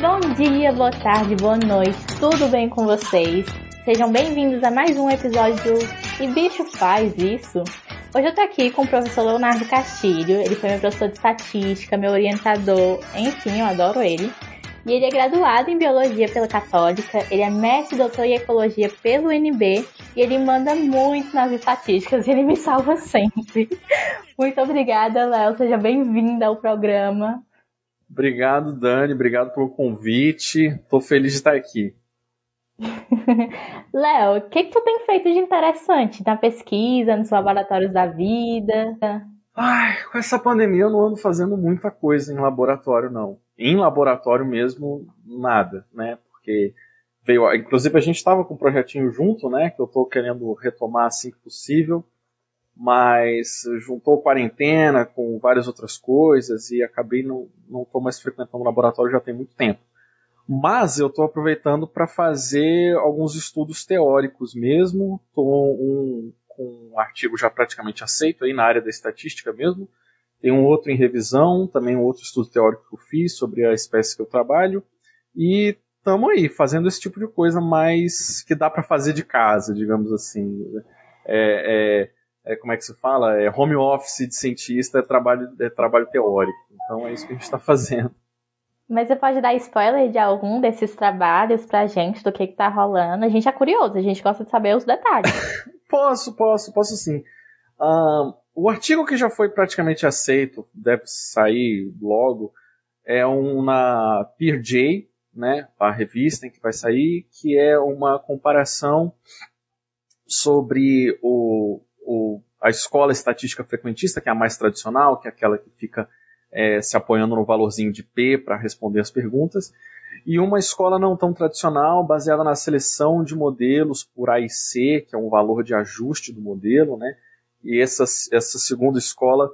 Bom dia, boa tarde, boa noite, tudo bem com vocês? Sejam bem-vindos a mais um episódio E Bicho Faz Isso? Hoje eu tô aqui com o professor Leonardo Castilho, ele foi meu professor de estatística, meu orientador, enfim, eu adoro ele. E ele é graduado em Biologia pela Católica, ele é mestre e doutor em Ecologia pelo UNB e ele manda muito nas estatísticas e ele me salva sempre. Muito obrigada, Léo, seja bem-vinda ao programa. Obrigado, Dani, obrigado pelo convite, tô feliz de estar aqui. Léo, o que, que tu tem feito de interessante na pesquisa, nos laboratórios da vida? Ai, com essa pandemia eu não ando fazendo muita coisa em laboratório, não. Em laboratório mesmo, nada, né? Porque veio. Inclusive a gente estava com um projetinho junto, né? Que eu estou querendo retomar assim que possível. Mas juntou quarentena com várias outras coisas e acabei não, não tô mais frequentando o laboratório já tem muito tempo. Mas eu estou aproveitando para fazer alguns estudos teóricos mesmo. Estou um, com um artigo já praticamente aceito aí na área da estatística mesmo. Tem um outro em revisão, também um outro estudo teórico que eu fiz sobre a espécie que eu trabalho. E estamos aí fazendo esse tipo de coisa mais que dá para fazer de casa, digamos assim. É, é, é, como é que se fala? É home office de cientista é trabalho, é trabalho teórico. Então é isso que a gente está fazendo. Mas você pode dar spoiler de algum desses trabalhos pra gente, do que que tá rolando? A gente é curioso, a gente gosta de saber os detalhes. posso, posso, posso sim. Uh, o artigo que já foi praticamente aceito, deve sair logo, é um na PeerJ, né, a revista em que vai sair, que é uma comparação sobre o, o, a escola estatística frequentista, que é a mais tradicional, que é aquela que fica é, se apoiando no valorzinho de P para responder as perguntas, e uma escola não tão tradicional, baseada na seleção de modelos por A e C, que é um valor de ajuste do modelo, né? E essa, essa segunda escola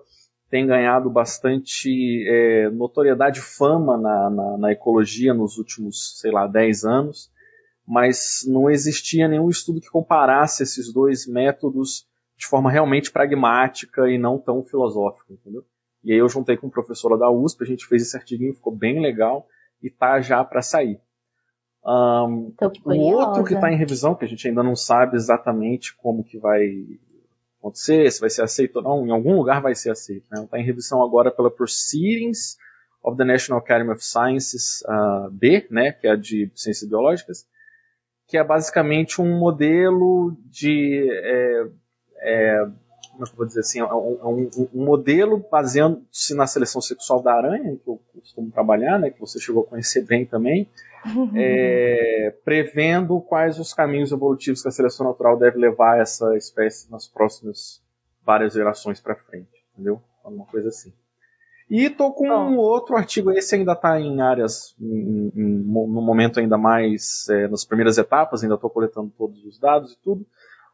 tem ganhado bastante é, notoriedade e fama na, na, na, ecologia nos últimos, sei lá, 10 anos, mas não existia nenhum estudo que comparasse esses dois métodos de forma realmente pragmática e não tão filosófica, entendeu? E aí eu juntei com professora da USP, a gente fez esse artiguinho, ficou bem legal e tá já para sair. Um, o outro que está em revisão, que a gente ainda não sabe exatamente como que vai acontecer, se vai ser aceito ou não, em algum lugar vai ser aceito. Está né? Em revisão agora pela Proceedings of the National Academy of Sciences uh, B, né, que é a de Ciências Biológicas, que é basicamente um modelo de é, é, como é que eu vou dizer assim, é um, é um, um modelo baseando-se na seleção sexual da aranha, que eu costumo trabalhar, né, que você chegou a conhecer bem também, é, prevendo quais os caminhos evolutivos que a seleção natural deve levar essa espécie nas próximas várias gerações para frente, entendeu? Uma coisa assim. E tô com um outro artigo, esse ainda está em áreas, em, em, no momento ainda mais, é, nas primeiras etapas, ainda estou coletando todos os dados e tudo,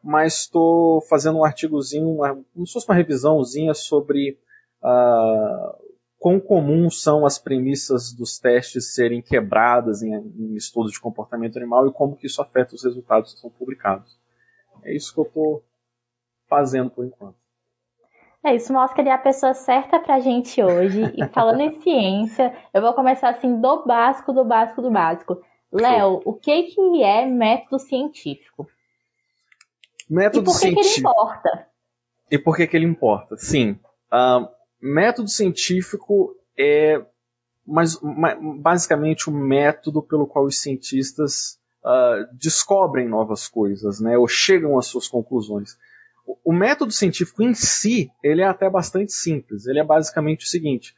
mas estou fazendo um artigozinho, uma, como se fosse uma revisãozinha sobre uh, quão comuns são as premissas dos testes serem quebradas em, em estudos de comportamento animal e como que isso afeta os resultados que são publicados. É isso que eu estou fazendo por enquanto. É, isso mostra que ele é a pessoa certa pra gente hoje. E falando em ciência, eu vou começar assim do básico, do básico, do básico. Léo, o que, que é método científico? Método e por que, científico. que ele importa? E por que, que ele importa? Sim. Uh, método científico é mas, basicamente o método pelo qual os cientistas uh, descobrem novas coisas, né, ou chegam às suas conclusões. O, o método científico em si, ele é até bastante simples. Ele é basicamente o seguinte: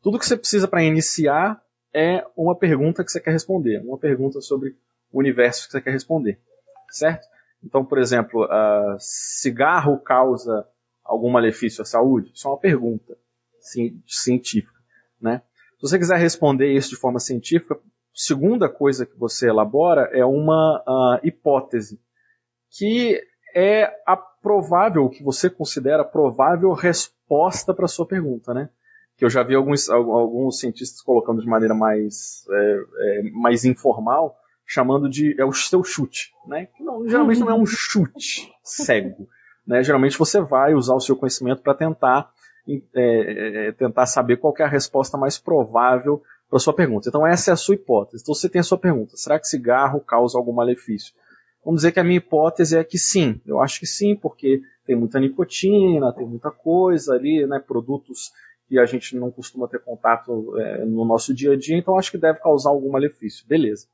tudo que você precisa para iniciar é uma pergunta que você quer responder, uma pergunta sobre o universo que você quer responder, certo? Então, por exemplo, uh, cigarro causa algum malefício à saúde? Isso é uma pergunta científica. Né? Se você quiser responder isso de forma científica, segunda coisa que você elabora é uma uh, hipótese, que é a provável, que você considera provável resposta para a sua pergunta, né? Que eu já vi alguns, alguns cientistas colocando de maneira mais, é, é, mais informal, chamando de é o seu chute, né? Não, geralmente não é um chute cego, né? Geralmente você vai usar o seu conhecimento para tentar é, é, tentar saber qual é a resposta mais provável para sua pergunta. Então essa é a sua hipótese. Então você tem a sua pergunta: será que cigarro causa algum malefício? Vamos dizer que a minha hipótese é que sim. Eu acho que sim, porque tem muita nicotina, tem muita coisa ali, né, produtos que a gente não costuma ter contato é, no nosso dia a dia, então acho que deve causar algum malefício. Beleza.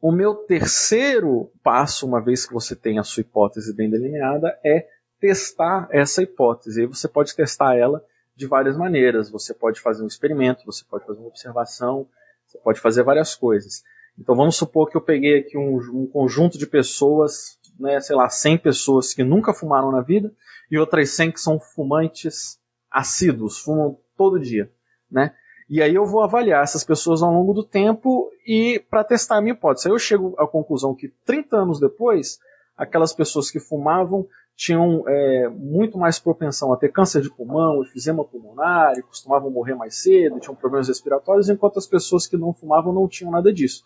O meu terceiro passo, uma vez que você tem a sua hipótese bem delineada, é testar essa hipótese. E você pode testar ela de várias maneiras. Você pode fazer um experimento, você pode fazer uma observação, você pode fazer várias coisas. Então vamos supor que eu peguei aqui um, um conjunto de pessoas, né, sei lá, 100 pessoas que nunca fumaram na vida e outras 100 que são fumantes assíduos, fumam todo dia, né? E aí eu vou avaliar essas pessoas ao longo do tempo e para testar a minha hipótese. Aí eu chego à conclusão que 30 anos depois, aquelas pessoas que fumavam tinham é, muito mais propensão a ter câncer de pulmão, efizema pulmonar, costumavam morrer mais cedo, tinham problemas respiratórios, enquanto as pessoas que não fumavam não tinham nada disso.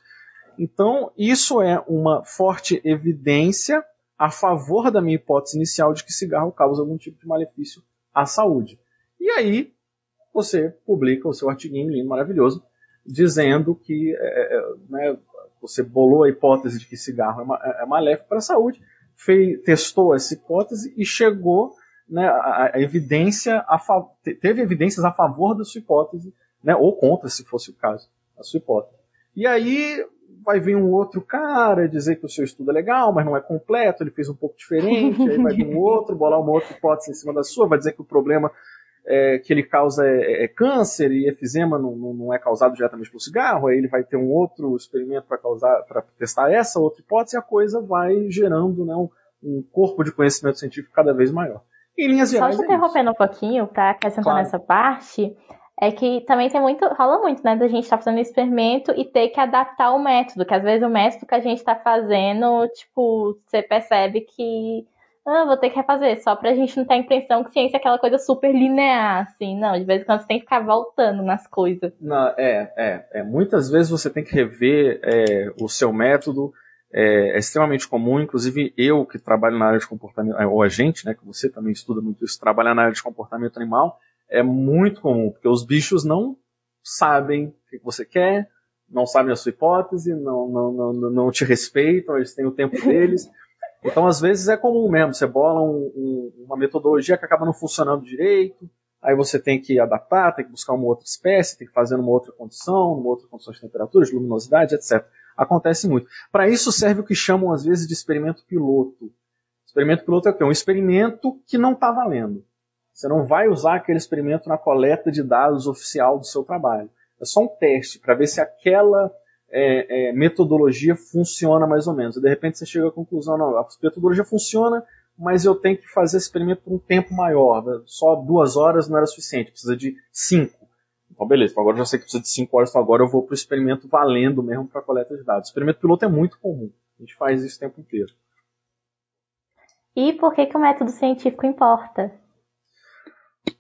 Então, isso é uma forte evidência a favor da minha hipótese inicial de que cigarro causa algum tipo de malefício à saúde. E aí, você publica o seu artiguinho lindo, maravilhoso, dizendo que é, é, né, você bolou a hipótese de que cigarro é, ma é, é maléfico para a saúde, fez, testou essa hipótese e chegou né, a, a, evidência a teve evidências a favor da sua hipótese, né, ou contra, se fosse o caso, a sua hipótese. E aí vai vir um outro cara dizer que o seu estudo é legal, mas não é completo, ele fez um pouco diferente, aí vai vir um outro, bolar uma outra hipótese em cima da sua, vai dizer que o problema é, que ele causa é, é, câncer e efizema não, não, é causado diretamente pelo cigarro, aí ele vai ter um outro experimento para causar, para testar essa outra hipótese, e a coisa vai gerando né, um, um, corpo de conhecimento científico cada vez maior. Em linhas gerais. Só te é interrompendo um pouquinho para acrescentar claro. nessa parte, é que também tem muito, rola muito, né, da gente estar tá fazendo experimento e ter que adaptar o método, que às vezes o método que a gente está fazendo, tipo, você percebe que ah, vou ter que refazer, só pra gente não ter a impressão que ciência é aquela coisa super linear, assim. Não, de vez em quando você tem que ficar voltando nas coisas. Não, é, é, é. Muitas vezes você tem que rever é, o seu método. É, é, extremamente comum, inclusive eu que trabalho na área de comportamento, ou a gente, né, que você também estuda muito isso, trabalha na área de comportamento animal, é muito comum, porque os bichos não sabem o que você quer, não sabem a sua hipótese, não, não, não, não te respeitam, eles têm o tempo deles. Então, às vezes, é comum mesmo. Você bola um, um, uma metodologia que acaba não funcionando direito, aí você tem que adaptar, tem que buscar uma outra espécie, tem que fazer numa outra condição, numa outra condição de temperatura, de luminosidade, etc. Acontece muito. Para isso serve o que chamam, às vezes, de experimento piloto. Experimento piloto é o quê? Um experimento que não está valendo. Você não vai usar aquele experimento na coleta de dados oficial do seu trabalho. É só um teste para ver se aquela é, é, metodologia funciona mais ou menos. E de repente você chega à conclusão, não, a metodologia funciona, mas eu tenho que fazer esse experimento por um tempo maior. Né? Só duas horas não era suficiente, precisa de cinco. Então, beleza, então agora eu já sei que precisa de cinco horas, então agora eu vou para o experimento valendo mesmo para coleta de dados. O experimento piloto é muito comum. A gente faz isso o tempo inteiro. E por que, que o método científico importa?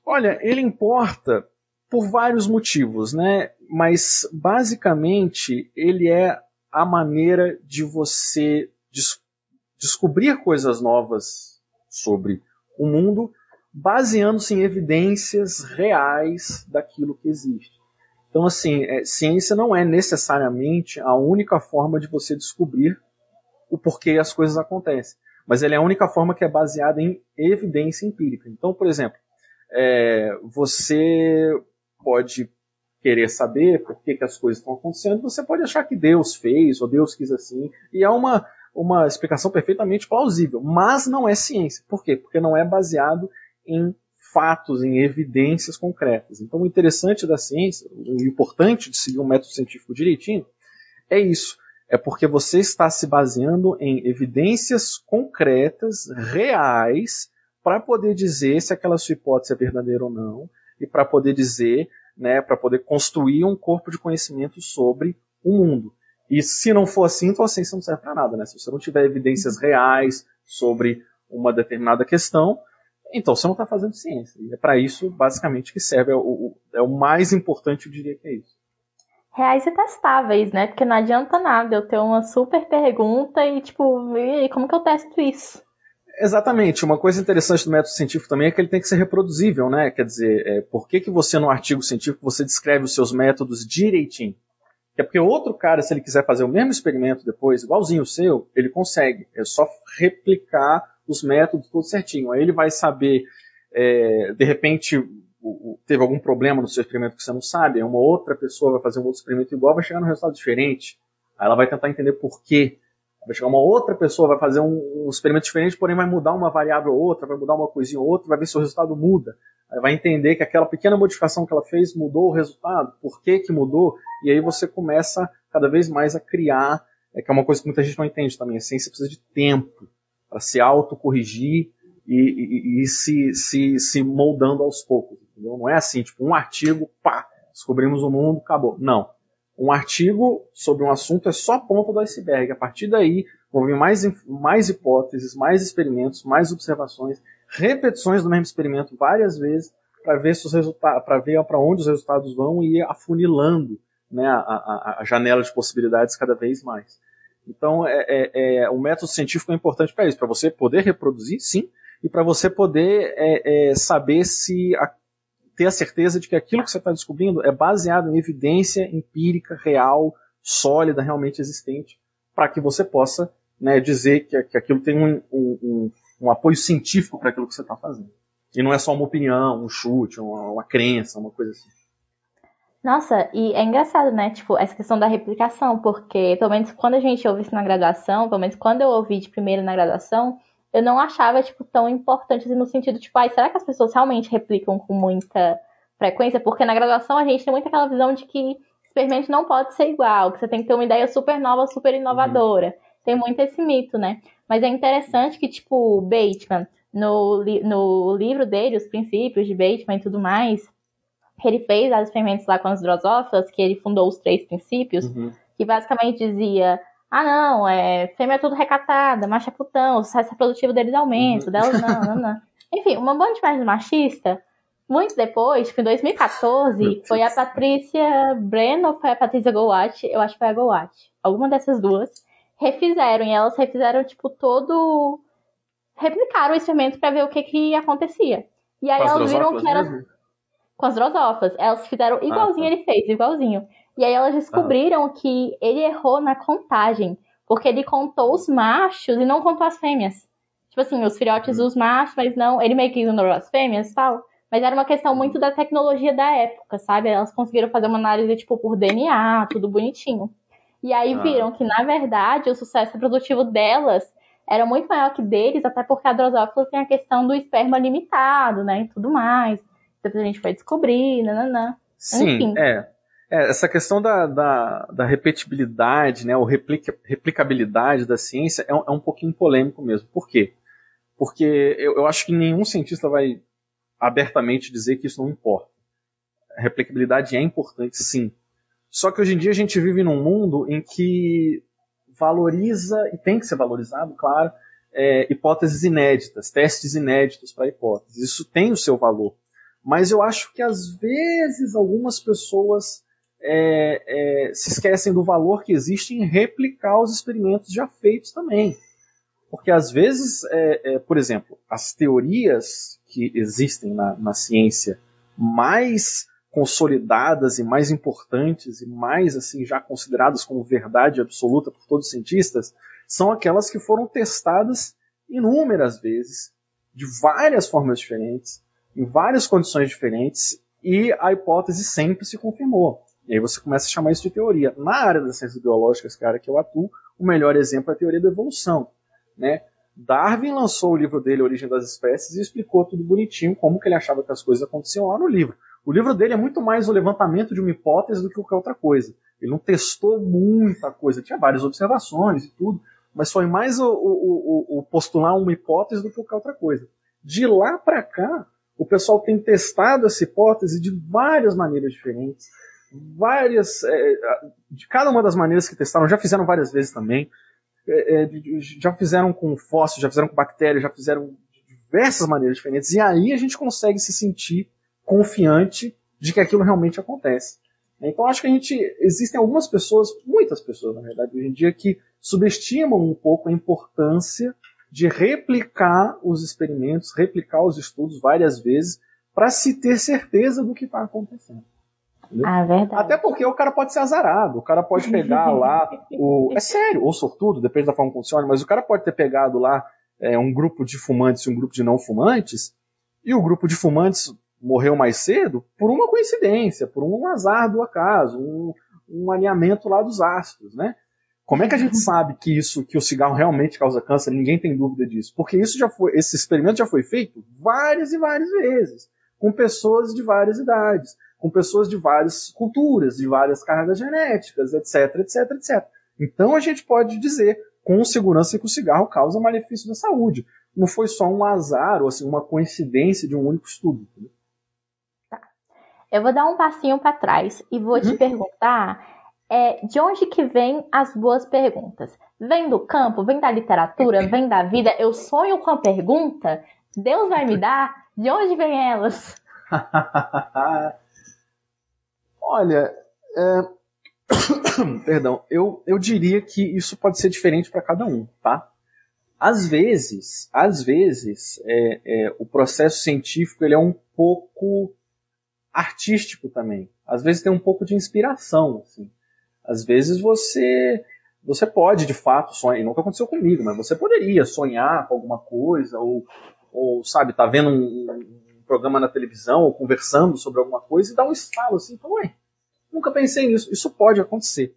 Olha, ele importa por vários motivos, né? Mas basicamente ele é a maneira de você des descobrir coisas novas sobre o mundo, baseando-se em evidências reais daquilo que existe. Então, assim, é, ciência não é necessariamente a única forma de você descobrir o porquê as coisas acontecem, mas ela é a única forma que é baseada em evidência empírica. Então, por exemplo, é, você pode querer saber por que, que as coisas estão acontecendo, você pode achar que Deus fez, ou Deus quis assim, e é uma, uma explicação perfeitamente plausível, mas não é ciência. Por quê? Porque não é baseado em fatos, em evidências concretas. Então, o interessante da ciência, o importante de seguir um método científico direitinho, é isso. É porque você está se baseando em evidências concretas, reais, para poder dizer se aquela sua hipótese é verdadeira ou não, e para poder dizer, né, para poder construir um corpo de conhecimento sobre o mundo. E se não for assim, então a ciência não serve para nada, né? Se você não tiver evidências reais sobre uma determinada questão, então você não está fazendo ciência. E é para isso, basicamente, que serve. É o, é o mais importante, eu diria que é isso. Reais e testáveis, né? Porque não adianta nada eu ter uma super pergunta e, tipo, como que eu testo isso? Exatamente. Uma coisa interessante do método científico também é que ele tem que ser reproduzível, né? Quer dizer, é, por que, que você no artigo científico você descreve os seus métodos direitinho? É porque outro cara, se ele quiser fazer o mesmo experimento depois, igualzinho o seu, ele consegue. É só replicar os métodos tudo certinho. Aí ele vai saber, é, de repente, teve algum problema no seu experimento que você não sabe, uma outra pessoa vai fazer um outro experimento igual, vai chegar num resultado diferente. Aí ela vai tentar entender por quê. Vai chegar uma outra pessoa, vai fazer um, um, experimento diferente, porém vai mudar uma variável ou outra, vai mudar uma coisinha ou outra, vai ver se o resultado muda. Vai entender que aquela pequena modificação que ela fez mudou o resultado, por que que mudou, e aí você começa cada vez mais a criar, é que é uma coisa que muita gente não entende também, a ciência precisa de tempo para se autocorrigir e, e, e se, se, se moldando aos poucos, entendeu? Não é assim, tipo, um artigo, pá, descobrimos o mundo, acabou. Não um artigo sobre um assunto é só a ponta do iceberg. A partir daí, vão vir mais, mais hipóteses, mais experimentos, mais observações, repetições do mesmo experimento várias vezes para ver se os resultados, para ver para onde os resultados vão e ir afunilando né, a, a, a, janela de possibilidades cada vez mais. Então, é, é, é o método científico é importante para isso, para você poder reproduzir, sim, e para você poder é, é, saber se a, ter a certeza de que aquilo que você está descobrindo é baseado em evidência empírica, real, sólida, realmente existente, para que você possa né, dizer que, que aquilo tem um, um, um, apoio científico para aquilo que você está fazendo. E não é só uma opinião, um chute, uma, uma crença, uma coisa assim. Nossa, e é engraçado, né? Tipo, essa questão da replicação, porque pelo menos quando a gente ouve isso na graduação, pelo menos quando eu ouvi de primeiro na graduação, eu não achava, tipo, tão importante assim, no sentido, tipo, ai, será que as pessoas realmente replicam com muita frequência? Porque na graduação a gente tem muito aquela visão de que experimento não pode ser igual, que você tem que ter uma ideia super nova, super inovadora. Uhum. Tem muito esse mito, né? Mas é interessante que, tipo, Bateman, no, no livro dele, Os Princípios de Bateman e tudo mais, ele fez as experimentos lá com as drosófilas, que ele fundou os três princípios, uhum. que basicamente dizia ah, não, é, fêmea é tudo recatada, macho é putão, o sucesso reprodutivo deles aumenta, uhum. delas não, não, não. Enfim, uma banda de mais machista, muito depois, tipo, em 2014, foi a Patrícia Brenner ou foi a Patrícia Gowat, eu acho que foi a Gowat, alguma dessas duas, refizeram, e elas refizeram, tipo, todo... replicaram o experimento para ver o que que acontecia. E aí elas viram que era... Mesmo? Com as drosófilas, elas fizeram igualzinho ah, tá. ele fez, igualzinho. E aí elas descobriram ah. que ele errou na contagem, porque ele contou os machos e não contou as fêmeas. Tipo assim, os filhotes dos machos, mas não. Ele meio que ignorou as fêmeas e tal. Mas era uma questão muito da tecnologia da época, sabe? Elas conseguiram fazer uma análise, tipo, por DNA, tudo bonitinho. E aí ah. viram que, na verdade, o sucesso reprodutivo delas era muito maior que deles, até porque a Drosophila tem a questão do esperma limitado, né? E tudo mais. Depois a gente foi descobrir, nananã. Sim, Enfim. é. É, essa questão da, da, da, repetibilidade, né, ou replica, replicabilidade da ciência é um, é um, pouquinho polêmico mesmo. Por quê? Porque eu, eu, acho que nenhum cientista vai abertamente dizer que isso não importa. A replicabilidade é importante, sim. Só que hoje em dia a gente vive num mundo em que valoriza, e tem que ser valorizado, claro, é, hipóteses inéditas, testes inéditos para hipóteses. Isso tem o seu valor. Mas eu acho que às vezes algumas pessoas é, é, se esquecem do valor que existe em replicar os experimentos já feitos também. Porque às vezes, é, é, por exemplo, as teorias que existem na, na, ciência mais consolidadas e mais importantes e mais assim já consideradas como verdade absoluta por todos os cientistas são aquelas que foram testadas inúmeras vezes de várias formas diferentes em várias condições diferentes e a hipótese sempre se confirmou. E aí você começa a chamar isso de teoria. Na área das ciências biológicas, cara, que eu atuo, o melhor exemplo é a teoria da evolução. Né? Darwin lançou o livro dele, Origem das Espécies, e explicou tudo bonitinho, como que ele achava que as coisas aconteciam lá no livro. O livro dele é muito mais o levantamento de uma hipótese do que qualquer outra coisa. Ele não testou muita coisa, tinha várias observações e tudo, mas foi mais o, o, o, o postular uma hipótese do que qualquer outra coisa. De lá para cá, o pessoal tem testado essa hipótese de várias maneiras diferentes várias, é, de cada uma das maneiras que testaram, já fizeram várias vezes também, é, é já fizeram com fósseis, já fizeram com bactérias, já fizeram de diversas maneiras diferentes, e aí a gente consegue se sentir confiante de que aquilo realmente acontece. Então acho que a gente, existem algumas pessoas, muitas pessoas na verdade, hoje em dia, que subestimam um pouco a importância de replicar os experimentos, replicar os estudos várias vezes, para se ter certeza do que está acontecendo. Ah, verdade. Até porque o cara pode ser azarado, o cara pode pegar lá o. É sério, ou sortudo, depende da forma como funciona, mas o cara pode ter pegado lá é, um grupo de fumantes e um grupo de não fumantes, e o grupo de fumantes morreu mais cedo por uma coincidência, por um azar do acaso, um, um alinhamento lá dos astros, né? Como é que a gente sabe que isso, que o cigarro realmente causa câncer? Ninguém tem dúvida disso, porque isso já foi, esse experimento já foi feito várias e várias vezes, com pessoas de várias idades, com pessoas de várias culturas, de várias cargas genéticas, etc, etc, etc. Então a gente pode dizer com segurança que o cigarro causa malefício da saúde. Não foi só um azar ou assim, uma coincidência de um único estudo. Tá. Eu vou dar um passinho para trás e vou uhum. te perguntar é, de onde que vem as boas perguntas? Vem do campo? Vem da literatura? Vem da vida? Eu sonho com a pergunta? Deus vai me dar? De onde vem elas? Olha, é... perdão, eu, eu diria que isso pode ser diferente para cada um, tá? Às vezes, às vezes, é, é, o processo científico ele é um pouco artístico também. Às vezes tem um pouco de inspiração, assim. Às vezes você você pode de fato sonhar, e nunca aconteceu comigo, mas você poderia sonhar com alguma coisa, ou, ou sabe, tá vendo um, programa na televisão, ou conversando sobre alguma coisa, e dá um estalo assim, então, ué, nunca pensei nisso. Isso pode acontecer.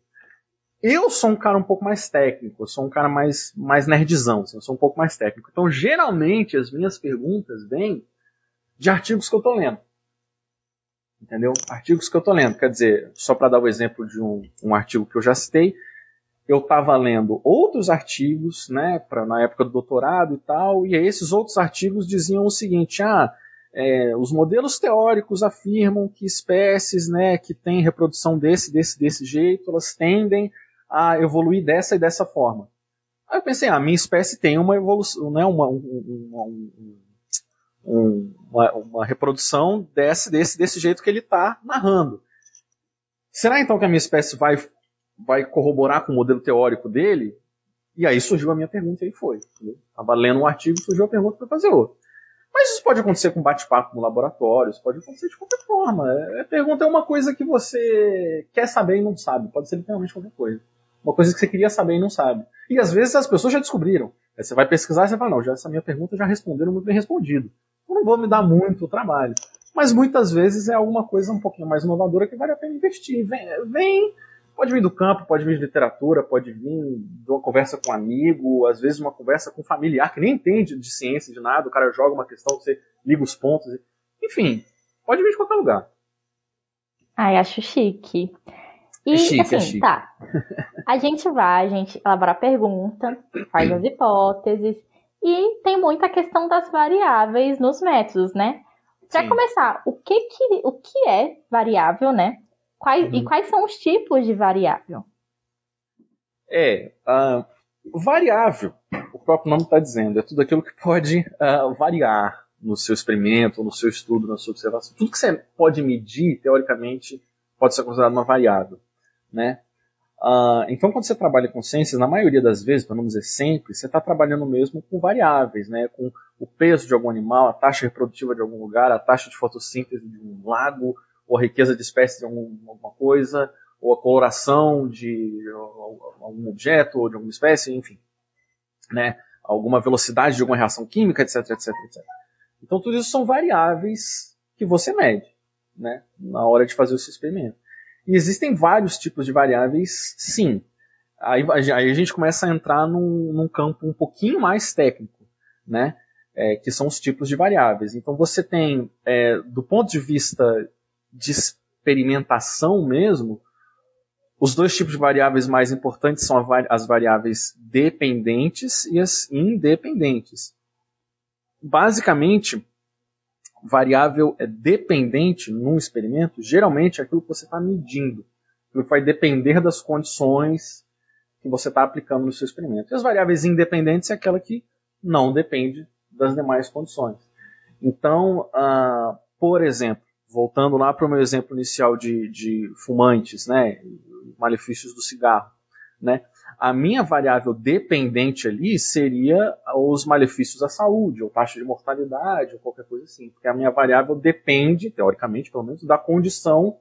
Eu sou um cara um pouco mais técnico, eu sou um cara mais, mais nerdzão, assim, eu sou um pouco mais técnico. Então, geralmente, as minhas perguntas vêm de artigos que eu estou lendo entendeu? Artigos que eu estou lendo, quer dizer, só para dar o exemplo de um, um artigo que eu já citei, eu estava lendo outros artigos, né, pra, na época do doutorado e tal, e esses outros artigos diziam o seguinte, ah, é, os modelos teóricos afirmam que espécies, né, que têm reprodução desse, desse, desse jeito, elas tendem a evoluir dessa e dessa forma. Aí eu pensei, ah, minha espécie tem uma evolução, né, uma, um, um, um um, uma, uma, reprodução desse, desse, desse jeito que ele está narrando. Será então que a minha espécie vai, vai corroborar com o modelo teórico dele? E aí surgiu a minha pergunta e foi. Estava lendo um artigo surgiu a pergunta para fazer outro. Mas isso pode acontecer com bate-papo no laboratório, isso pode acontecer de qualquer forma. É, a pergunta é uma coisa que você quer saber e não sabe. Pode ser literalmente qualquer coisa. Uma coisa que você queria saber e não sabe. E às vezes as pessoas já descobriram. Aí você vai pesquisar e você fala, não, já essa minha pergunta já responderam muito bem respondido não vou me dar muito trabalho. Mas muitas vezes é alguma coisa um pouquinho mais inovadora que vale a pena investir. Vem, vem pode vir do campo, pode vir de literatura, pode vir de uma conversa com um amigo, às vezes uma conversa com um familiar que nem entende de ciência, de nada, o cara joga uma questão, você liga os pontos. Enfim, pode vir de qualquer lugar. Ai, acho chique. E, é chique, assim, é chique. tá. A gente vai, a gente elabora a pergunta, faz as hipóteses, e tem muita questão das variáveis nos métodos, né? Para começar, o que, que, o que é variável, né? Quais, uhum. E quais são os tipos de variável? É, uh, variável, o próprio nome está dizendo, é tudo aquilo que pode uh, variar no seu experimento, no seu estudo, na sua observação. Tudo que você pode medir, teoricamente, pode ser considerado uma variável. Né? Uh, então, quando você trabalha com ciências, na maioria das vezes, para não dizer sempre, você está trabalhando mesmo com variáveis, né? com o peso de algum animal, a taxa reprodutiva de algum lugar, a taxa de fotossíntese de um lago, ou a riqueza de espécies de alguma coisa, ou a coloração de algum objeto ou de alguma espécie, enfim. Né? Alguma velocidade de alguma reação química, etc, etc, etc. Então, tudo isso são variáveis que você mede né? na hora de fazer o seu experimento. E existem vários tipos de variáveis, sim. Aí, aí a gente começa a entrar num, num campo um pouquinho mais técnico, né? É, que são os tipos de variáveis. Então você tem, é, do ponto de vista de experimentação mesmo, os dois tipos de variáveis mais importantes são as variáveis dependentes e as independentes. Basicamente, variável é dependente num experimento, geralmente é aquilo que você está medindo. Aquilo que vai depender das condições que você está aplicando no seu experimento. E as variáveis independentes é aquela que não depende das demais condições. Então, uh, por exemplo, voltando lá para o meu exemplo inicial de, de fumantes, né, malefícios do cigarro, né, A minha variável dependente ali seria os malefícios à saúde, ou taxa de mortalidade, ou qualquer coisa assim. Porque a minha variável depende, teoricamente pelo menos, da condição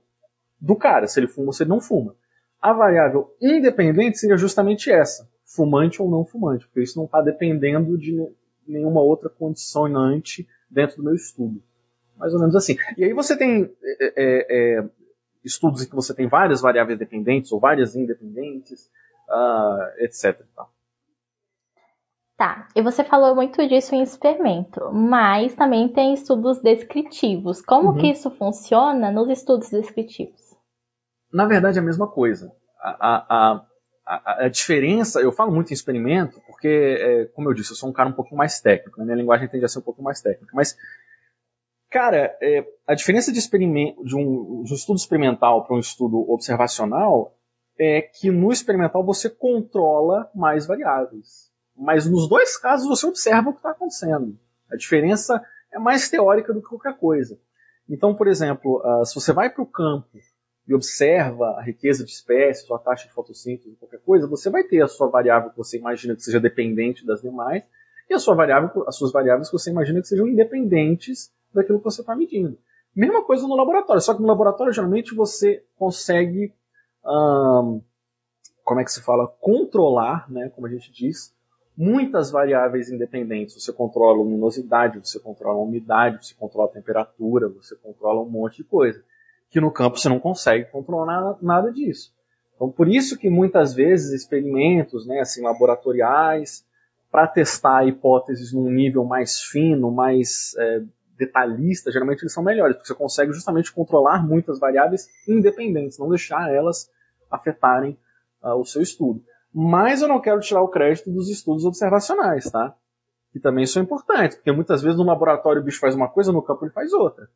do cara, se ele fuma ou se ele não fuma. A variável independente seria justamente essa, fumante ou não fumante, porque isso não está dependendo de nenhuma outra condicionante dentro do meu estudo. Mais ou menos assim. E aí você tem é, é, é estudos em que você tem várias variáveis dependentes ou várias independentes, uh, etc. Tá, e você falou muito disso em experimento, mas também tem estudos descritivos. Como uhum. que isso funciona nos estudos descritivos? Na verdade, é a mesma coisa. A, a, a, a diferença, eu falo muito em experimento, porque, é, como eu disse, eu sou um cara um pouquinho mais técnico, né? minha linguagem tende a ser um pouco mais técnica, mas Cara, é, a diferença de, de, um, de um estudo experimental para um estudo observacional é que no experimental você controla mais variáveis. Mas nos dois casos você observa o que está acontecendo. A diferença é mais teórica do que qualquer coisa. Então, por exemplo, uh, se você vai para o campo e observa a riqueza de espécies, a taxa de fotossíntese, qualquer coisa, você vai ter a sua variável que você imagina que seja dependente das demais, e a sua variável, as suas variáveis que você imagina que sejam independentes daquilo que você está medindo. Mesma coisa no laboratório, só que no laboratório geralmente você consegue, hum, como é que se fala, controlar, né, como a gente diz, muitas variáveis independentes. Você controla a luminosidade, você controla a umidade, você controla a temperatura, você controla um monte de coisa. Que no campo você não consegue controlar nada disso. Então, por isso que muitas vezes experimentos, né, assim, laboratoriais, para testar hipóteses num nível mais fino, mais é, detalhista, geralmente eles são melhores, porque você consegue justamente controlar muitas variáveis independentes, não deixar elas afetarem uh, o seu estudo. Mas eu não quero tirar o crédito dos estudos observacionais, tá? Que também são importantes, porque muitas vezes no laboratório o bicho faz uma coisa, no campo ele faz outra.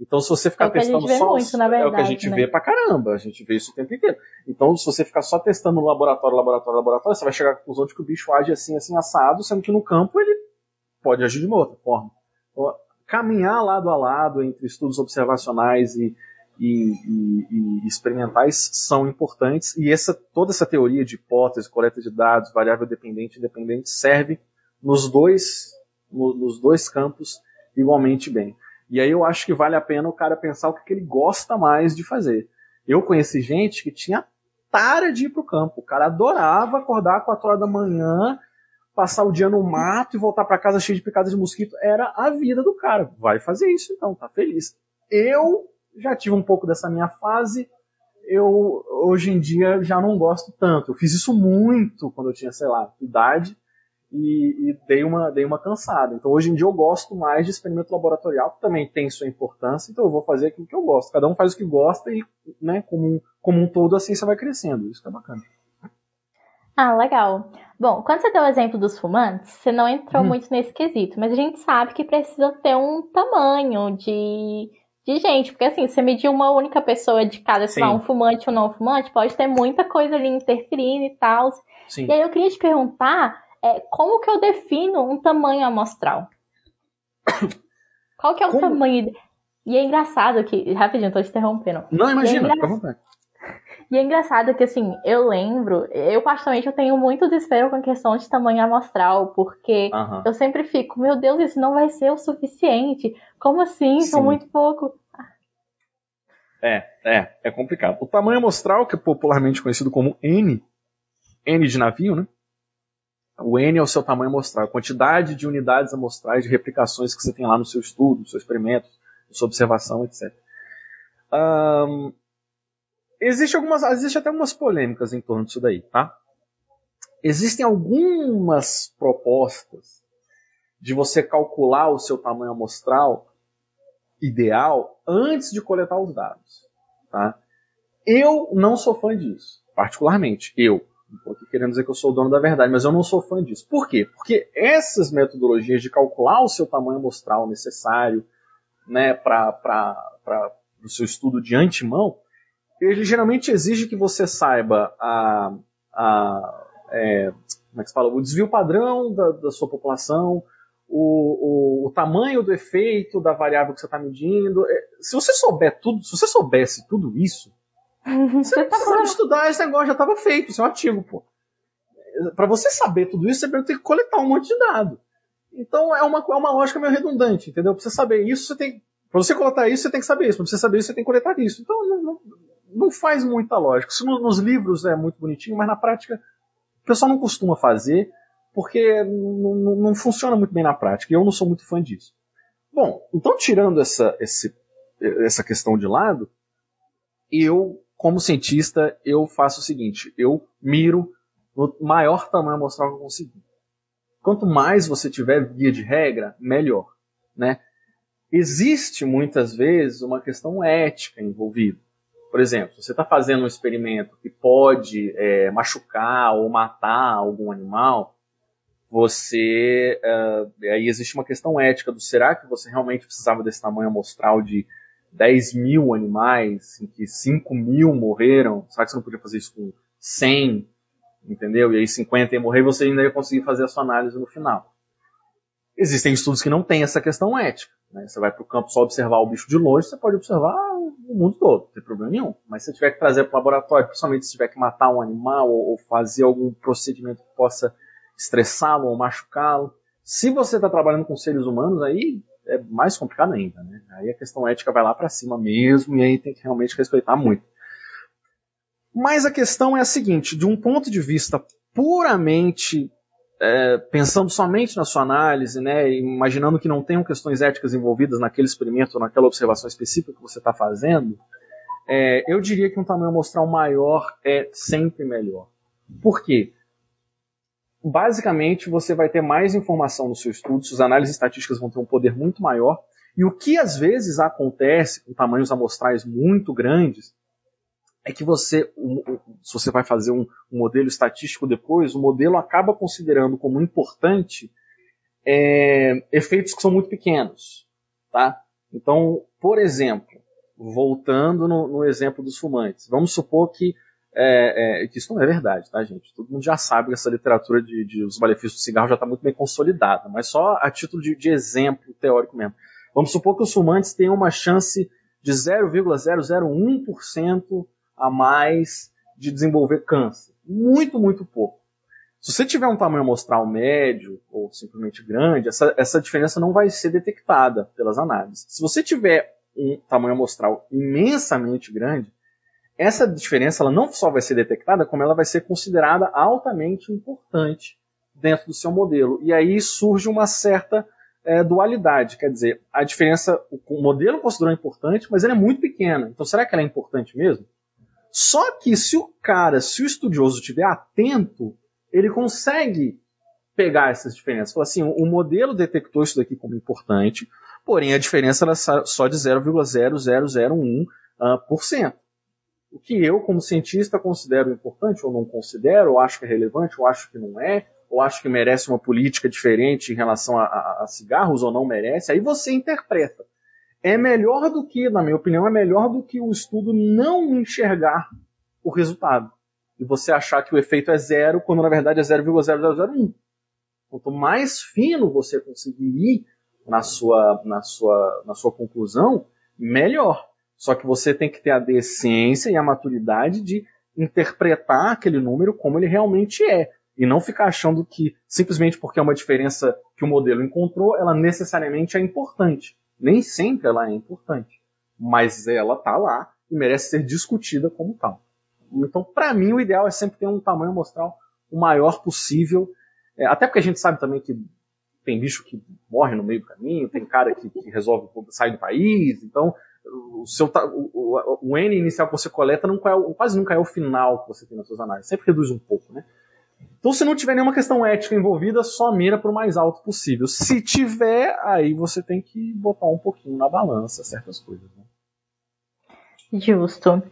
Então, se você ficar é testando só. Muito, verdade, é o que a gente né? vê pra caramba, a gente vê isso o tempo inteiro. Então, se você ficar só testando no laboratório, laboratório, laboratório, você vai chegar à conclusão de que o bicho age assim, assim, assado, sendo que no campo ele pode agir de uma outra forma. Então, caminhar lado a lado entre estudos observacionais e, e, e, e, experimentais são importantes e essa, toda essa teoria de hipótese, coleta de dados, variável dependente e independente serve nos dois, no, nos dois campos igualmente bem. E aí eu acho que vale a pena o cara pensar o que, que ele gosta mais de fazer. Eu conheci gente que tinha tara de ir para o campo. O cara adorava acordar às 4 horas da manhã passar o dia no mato e voltar para casa cheio de picadas de mosquito era a vida do cara. Vai fazer isso então, tá feliz. Eu já tive um pouco dessa minha fase. Eu hoje em dia já não gosto tanto. Eu fiz isso muito quando eu tinha, sei lá, idade e, e dei uma dei uma cansada. Então hoje em dia eu gosto mais de experimento laboratorial, que também tem sua importância. Então eu vou fazer aquilo que eu gosto. Cada um faz o que gosta e, né, como como um todo assim você vai crescendo. Isso que é bacana. Ah, legal. Bom, quando você deu o exemplo dos fumantes, você não entrou hum. muito nesse quesito, mas a gente sabe que precisa ter um tamanho de, de gente, porque assim, você medir uma única pessoa de cada, sei lá, um fumante ou não fumante, pode ter muita coisa ali interferindo e tal. E aí eu queria te perguntar, é, como que eu defino um tamanho amostral? Qual que é o como? tamanho? E é engraçado que, rapidinho, tô te interrompendo. Não, imagina, é engra... E é engraçado que, assim, eu lembro, eu particularmente eu tenho muito desespero com a questão de tamanho amostral, porque uhum. eu sempre fico, meu Deus, isso não vai ser o suficiente. Como assim? São muito pouco. É, é, é complicado. O tamanho amostral, que é popularmente conhecido como N, N de navio, né? O N é o seu tamanho amostral, a quantidade de unidades amostrais de replicações que você tem lá no seu estudo, no seu experimento, na sua observação, etc. Um, existe algumas, existe até algumas polêmicas em torno disso daí, tá? Existem algumas propostas de você calcular o seu tamanho amostral ideal antes de coletar os dados, tá? Eu não sou fã disso, particularmente, eu. Não estou aqui querendo dizer que eu sou o dono da verdade, mas eu não sou fã disso. Por quê? Porque essas metodologias de calcular o seu tamanho amostral necessário né, para o seu estudo de antemão, ele geralmente exige que você saiba a, a é, como é que se fala, o desvio padrão da, da sua população, o, o, o, tamanho do efeito da variável que você está medindo. É, se você souber tudo, se você soubesse tudo isso, você não precisava estudar esse negócio, já estava feito, isso é um artigo, pô. para você saber tudo isso, você tem que coletar um monte de dado. Então é uma, é uma lógica meio redundante, entendeu? Para você saber isso, você tem. Para você coletar isso, você tem que saber isso. Para você saber isso, você tem que coletar isso. Então não, não, não faz muita lógica. Isso nos livros é muito bonitinho, mas na prática o pessoal não costuma fazer porque não, não, não funciona muito bem na prática. E eu não sou muito fã disso. Bom, então tirando essa, esse, essa questão de lado, eu, como cientista, eu faço o seguinte: eu miro no maior tamanho amostral que eu conseguir. Quanto mais você tiver via de regra, melhor, né? Existe muitas vezes uma questão ética envolvida. Por exemplo, você está fazendo um experimento que pode é, machucar ou matar algum animal, você uh, aí existe uma questão ética do será que você realmente precisava desse tamanho amostral de 10 mil animais, em que 5 mil morreram? Será que você não podia fazer isso com 100? Entendeu? E aí 50 ia morrer e você ainda ia conseguir fazer a sua análise no final. Existem estudos que não têm essa questão ética. Né? Você vai para o campo só observar o bicho de longe, você pode observar o mundo todo, não tem problema nenhum. Mas se tiver que trazer para o laboratório, principalmente se tiver que matar um animal ou, ou fazer algum procedimento que possa estressá-lo ou machucá-lo, se você está trabalhando com seres humanos, aí é mais complicado ainda, né? Aí a questão ética vai lá para cima mesmo e aí tem que realmente respeitar muito. Mas a questão é a seguinte, de um ponto de vista puramente é, pensando somente na sua análise, né, imaginando que não tenham questões éticas envolvidas naquele experimento, naquela observação específica que você está fazendo, é, eu diria que um tamanho amostral maior é sempre melhor. Por quê? Basicamente, você vai ter mais informação no seu estudo, suas análises estatísticas vão ter um poder muito maior, e o que às vezes acontece com tamanhos amostrais muito grandes é que você, se você vai fazer um, um, modelo estatístico depois, o modelo acaba considerando como importante é, efeitos que são muito pequenos, tá? Então, por exemplo, voltando no, no exemplo dos fumantes, vamos supor que, é, é, que isso não é verdade, tá, gente? Todo mundo já sabe que essa literatura de, de os malefícios do cigarro já está muito bem consolidada, mas só a título de, de exemplo teórico mesmo. Vamos supor que os fumantes tenham uma chance de 0,001% a mais de desenvolver câncer. Muito, muito pouco. Se você tiver um tamanho amostral médio ou simplesmente grande, essa, essa diferença não vai ser detectada pelas análises. Se você tiver um tamanho amostral imensamente grande, essa diferença ela não só vai ser detectada, como ela vai ser considerada altamente importante dentro do seu modelo. E aí surge uma certa é, dualidade, quer dizer, a diferença, o modelo considerou importante, mas ela é muito pequena. Então será que ela é importante mesmo? Só que se o cara, se o estudioso estiver atento, ele consegue pegar essas diferenças. Falar assim, o modelo detectou isso daqui como importante, porém a diferença era só de 0,0001%. Uh, o que eu, como cientista, considero importante ou não considero, ou acho que é relevante, ou acho que não é, ou acho que merece uma política diferente em relação a, a, a cigarros ou não merece, aí você interpreta é melhor do que, na minha opinião, é melhor do que o estudo não enxergar o resultado. E você achar que o efeito é zero, quando na verdade é 0,0001. Quanto mais fino você conseguir ir na sua, na sua, na sua conclusão, melhor. Só que você tem que ter a decência e a maturidade de interpretar aquele número como ele realmente é. E não ficar achando que, simplesmente porque é uma diferença que o modelo encontrou, ela necessariamente é importante. Nem sempre ela é importante, mas ela está lá e merece ser discutida como tal. Então, para mim, o ideal é sempre ter um tamanho amostral o maior possível, é, até porque a gente sabe também que tem bicho que morre no meio do caminho, tem cara que, que resolve sair do país, então o, seu, o, o, o, N inicial que você coleta nunca é, quase nunca é o final que você tem nas suas análises, sempre reduz um pouco, né? Então, se não tiver nenhuma questão ética envolvida, só mira para o mais alto possível. Se tiver, aí você tem que botar um pouquinho na balança certas coisas. Né? Justo.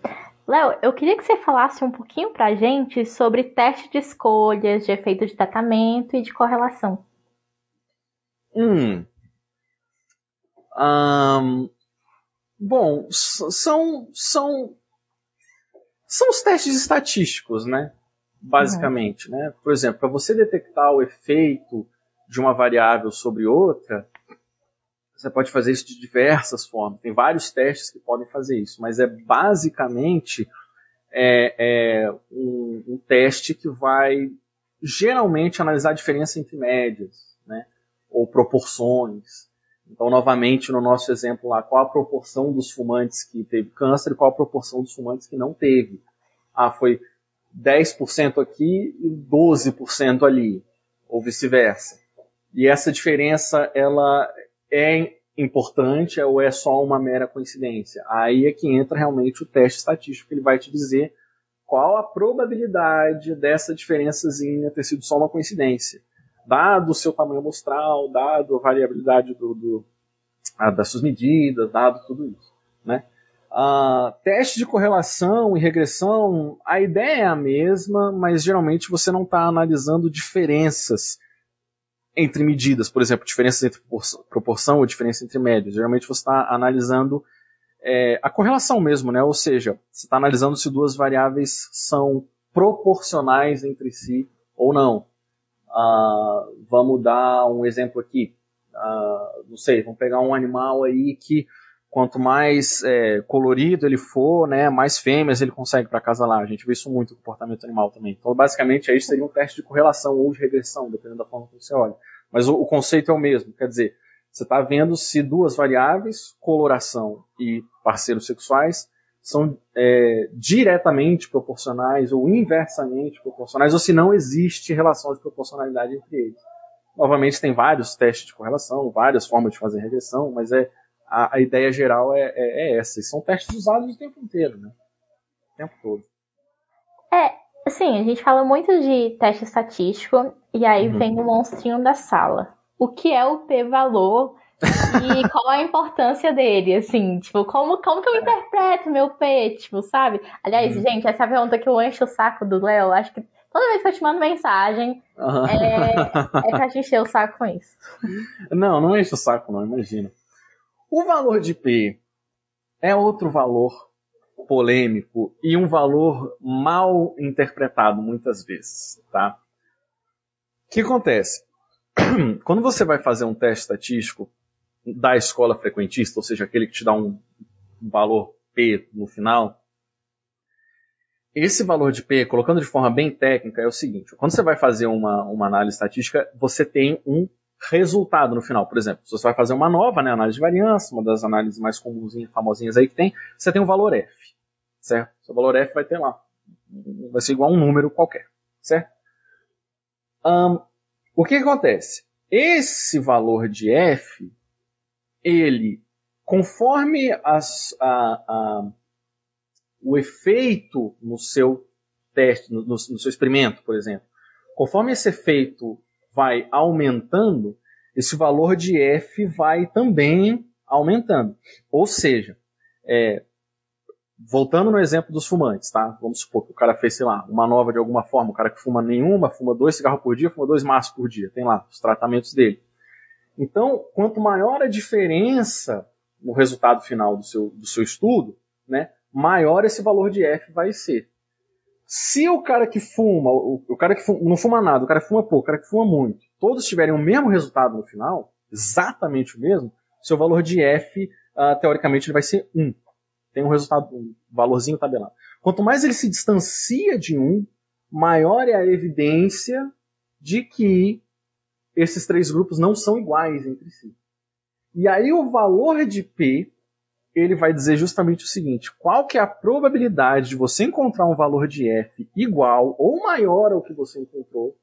Léo, eu queria que você falasse um pouquinho para a gente sobre teste de escolhas, de efeito de tratamento e de correlação. Hum. Um, bom, são, são, são os testes estatísticos, né? Basicamente. Uhum. Né? Por exemplo, para você detectar o efeito de uma variável sobre outra, você pode fazer isso de diversas formas. Tem vários testes que podem fazer isso, mas é basicamente é, é um, um, teste que vai geralmente analisar a diferença entre médias, né? ou proporções. Então, novamente, no nosso exemplo lá, qual a proporção dos fumantes que teve câncer e qual a proporção dos fumantes que não teve? Ah, foi 10% aqui e 12% ali, ou vice-versa. E essa diferença, ela é importante ou é só uma mera coincidência? Aí é que entra realmente o teste estatístico, que ele vai te dizer qual a probabilidade dessa diferençazinha ter sido só uma coincidência. Dado o seu tamanho amostral, dado a variabilidade do, do, a, das suas medidas, dado tudo isso. Né? Uh, teste de correlação e regressão, a ideia é a mesma, mas geralmente você não está analisando diferenças entre medidas, por exemplo, diferenças entre proporção ou diferença entre médias. Geralmente você está analisando é, a correlação mesmo, né? ou seja, você está analisando se duas variáveis são proporcionais entre si ou não. Uh, vamos dar um exemplo aqui. Uh, não sei, vamos pegar um animal aí que quanto mais é, colorido ele for, né, mais fêmeas ele consegue para acasalar. A gente vê isso muito no comportamento animal também. Então, basicamente, aí seria um teste de correlação ou de regressão, dependendo da forma como você olha. Mas o, o conceito é o mesmo, quer dizer, você está vendo se duas variáveis, coloração e parceiros sexuais, são é, diretamente proporcionais ou inversamente proporcionais, ou se não existe relação de proporcionalidade entre eles. Novamente, tem vários testes de correlação, várias formas de fazer regressão, mas é, a, a ideia geral é, é, é, essa. E são testes usados o tempo inteiro, né? O tempo todo. É, assim, a gente fala muito de teste estatístico, e aí uhum. vem o monstrinho da sala. O que é o p-valor e qual a importância dele, assim, tipo, como, como que eu interpreto meu P, tipo, sabe? Aliás, uhum. gente, essa pergunta que eu encho o saco do Léo, acho que toda vez que eu te mando mensagem, uhum. é, é pra te encher o saco com isso. Não, não enche o saco não, imagina. O valor de P é outro valor polêmico e um valor mal interpretado muitas vezes, tá? O que acontece? Quando você vai fazer um teste estatístico da escola frequentista, ou seja, aquele que te dá um valor P no final, esse valor de P, colocando de forma bem técnica, é o seguinte: quando você vai fazer uma, uma análise estatística, você tem um resultado no final. Por exemplo, se você vai fazer uma nova, né, análise de variância, uma das análises mais comuns famosinhas aí que tem, você tem um valor F, certo? Seu valor F vai ter lá, vai ser igual a um número qualquer, certo? Um, o que, que acontece? Esse valor de F, ele, conforme as, a, a, o efeito no seu teste, no, no seu experimento, por exemplo, conforme esse efeito vai aumentando, esse valor de f vai também aumentando. Ou seja, é, voltando no exemplo dos fumantes, tá? Vamos supor que o cara fez, sei lá, uma nova de alguma forma, o cara que fuma nenhuma, fuma dois cigarros por dia, fuma dois maços por dia, tem lá os tratamentos dele. Então, quanto maior a diferença no resultado final do seu, do seu estudo, né, maior esse valor de F vai ser. Se o cara que fuma, o, o cara que fuma, não fuma nada, o cara que fuma pouco, o cara que fuma muito, todos tiverem o mesmo resultado no final, exatamente o mesmo, seu valor de F, uh, teoricamente, ele vai ser 1. Tem um resultado, um valorzinho tabelado. Quanto mais ele se distancia de 1, maior é a evidência de que esses três grupos não são iguais entre si. E aí o valor de P ele vai dizer justamente o seguinte: qual que é a probabilidade de você encontrar um valor de f igual ou maior ao que você encontrou,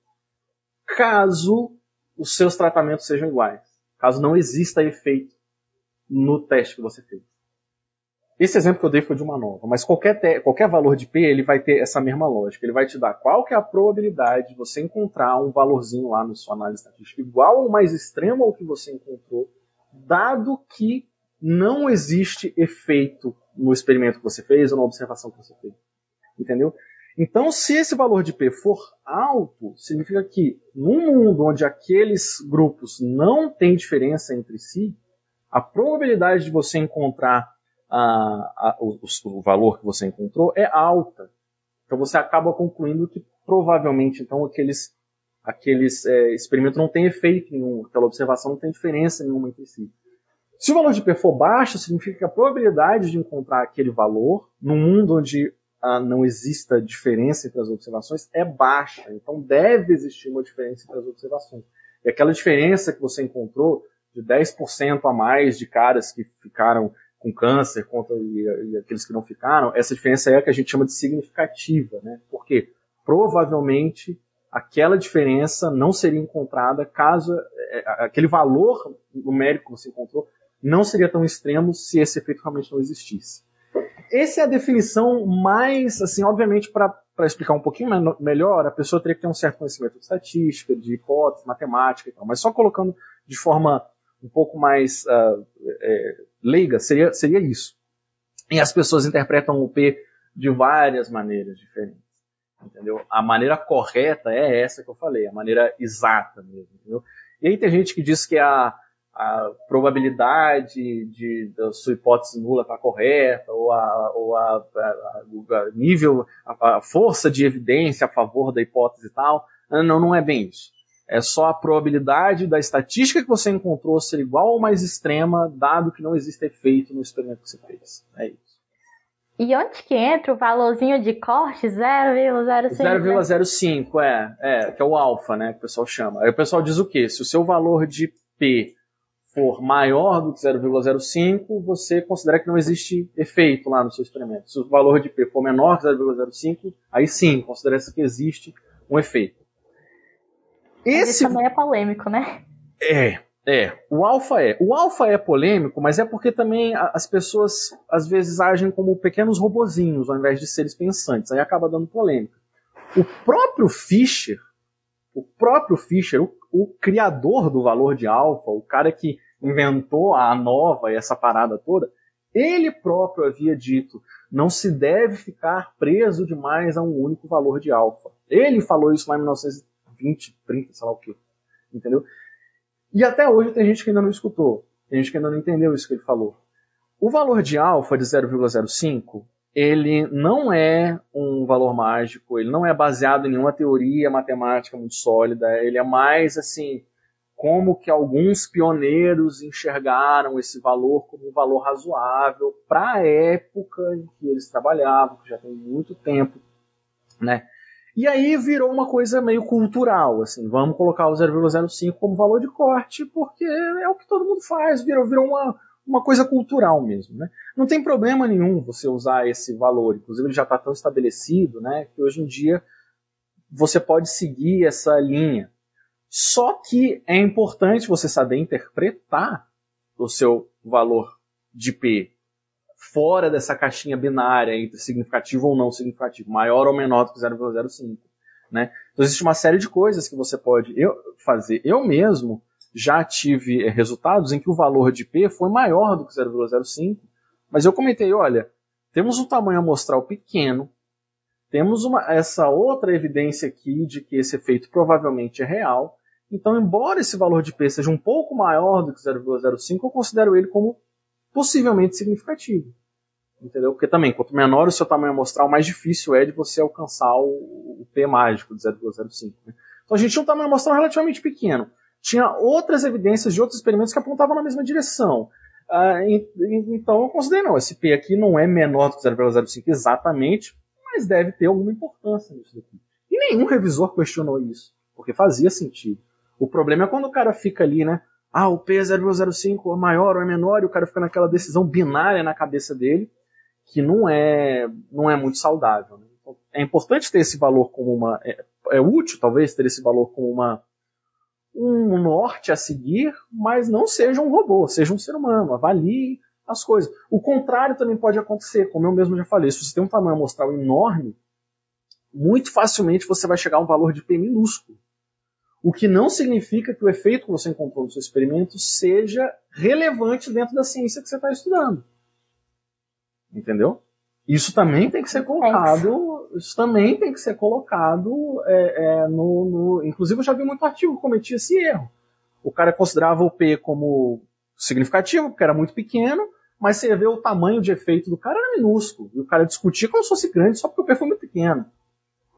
caso os seus tratamentos sejam iguais, caso não exista efeito no teste que você fez. Esse exemplo que eu dei foi de uma nova, mas qualquer, qualquer valor de P ele vai ter essa mesma lógica. Ele vai te dar qual que é a probabilidade de você encontrar um valorzinho lá na sua análise estatística igual ou mais extremo ao que você encontrou, dado que não existe efeito no experimento que você fez ou na observação que você fez. Entendeu? Então, se esse valor de P for alto, significa que num mundo onde aqueles grupos não têm diferença entre si, a probabilidade de você encontrar a, a, o, o, valor que você encontrou é alta. Então você acaba concluindo que provavelmente então aqueles, aqueles é, experimentos não têm efeito nenhum, aquela observação não tem diferença nenhuma entre si. Se o valor de P for baixo, significa que a probabilidade de encontrar aquele valor, num mundo onde ah, não exista diferença entre as observações é baixa. Então deve existir uma diferença entre as observações. E aquela diferença que você encontrou de 10% a mais de caras que ficaram com câncer contra e, e, aqueles que não ficaram, essa diferença é a que a gente chama de significativa, né? Porque provavelmente aquela diferença não seria encontrada caso é, aquele valor numérico que você encontrou não seria tão extremo se esse efeito realmente não existisse. Essa é a definição mais, assim, obviamente, para explicar um pouquinho melhor, a pessoa teria que ter um certo conhecimento de estatística, de hipótese, matemática e tal. Mas só colocando de forma um pouco mais uh, é, leiga, seria, seria isso. E as pessoas interpretam o P de várias maneiras diferentes. Entendeu? A maneira correta é essa que eu falei, a maneira exata mesmo. Entendeu? E aí tem gente que diz que a, a probabilidade de da sua hipótese nula estar tá correta, ou a, ou a, a, a nível, a, a, força de evidência a favor da hipótese e tal. Não, não é bem isso. É só a probabilidade da estatística que você encontrou ser igual ou mais extrema, dado que não existe efeito no experimento que você fez. É isso. E onde que entra o valorzinho de corte? 0,05? 0,05, é, é, que é o alfa, né, que o pessoal chama. Aí o pessoal diz o quê? Se o seu valor de P for maior do que 0,05, você considera que não existe efeito lá no seu experimento. Se o valor de P for menor que 0,05, aí sim, considera que existe um efeito. Esse Isso também é polêmico, né? É, é. O alfa é. O alfa é polêmico, mas é porque também as pessoas às vezes agem como pequenos robozinhos ao invés de seres pensantes. Aí acaba dando polêmica. O próprio Fischer, o próprio Fischer, o, o criador do valor de alfa, o cara que inventou a nova e essa parada toda, ele próprio havia dito: não se deve ficar preso demais a um único valor de alfa. Ele falou isso lá em 1920, 30, sei lá o quê. Entendeu? E até hoje tem gente que ainda não escutou. Tem gente que ainda não entendeu isso que ele falou. O valor de alfa de 0,05 ele não é um valor mágico, ele não é baseado em nenhuma teoria matemática muito sólida, ele é mais assim, como que alguns pioneiros enxergaram esse valor como um valor razoável para a época em que eles trabalhavam, que já tem muito tempo, né? E aí virou uma coisa meio cultural, assim, vamos colocar o 0,05 como valor de corte, porque é o que todo mundo faz, virou, virou uma, uma coisa cultural mesmo. Né? Não tem problema nenhum você usar esse valor, inclusive ele já está tão estabelecido né, que hoje em dia você pode seguir essa linha. Só que é importante você saber interpretar o seu valor de P fora dessa caixinha binária entre significativo ou não significativo, maior ou menor do que 0,05. Né? Então existe uma série de coisas que você pode fazer. Eu mesmo já tive eh, resultados em que o valor de P foi maior do que 0,05, mas eu comentei, olha, temos um tamanho amostral pequeno, temos uma, essa outra evidência aqui de que esse efeito provavelmente é real, então embora esse valor de P seja um pouco maior do que 0,05, eu considero ele como possivelmente significativo. Entendeu? Porque também, quanto menor o seu tamanho amostral, mais difícil é de você alcançar o, o P mágico de 0,05. Né? Então a gente tinha um tamanho amostral relativamente pequeno tinha outras evidências de outros experimentos que apontavam na mesma direção. Uh, então eu considerei, não, esse P aqui não é menor do que 0,05 exatamente, mas deve ter alguma importância nisso daqui. E nenhum revisor questionou isso, porque fazia sentido. O problema é quando o cara fica ali, né? Ah, o P é 0,05 é maior ou é menor, e o cara fica naquela decisão binária na cabeça dele, que não é, não é muito saudável. Né? Então, é importante ter esse valor como uma. É, é útil, talvez, ter esse valor como uma um norte a seguir, mas não seja um robô, seja um ser humano, avalie as coisas. O contrário também pode acontecer, como eu mesmo já falei, se você tem um tamanho amostral enorme, muito facilmente você vai chegar a um valor de P minúsculo. O que não significa que o efeito que você encontrou no seu experimento seja relevante dentro da ciência que você está estudando. Entendeu? Isso também tem que ser colocado, isso também tem que ser colocado é, é, no, no, Inclusive eu já vi muito artigo que cometia esse erro. O cara considerava o P como significativo, porque era muito pequeno, mas você vê o tamanho de efeito do cara era minúsculo. E o cara discutia como se fosse grande só porque o P foi muito pequeno.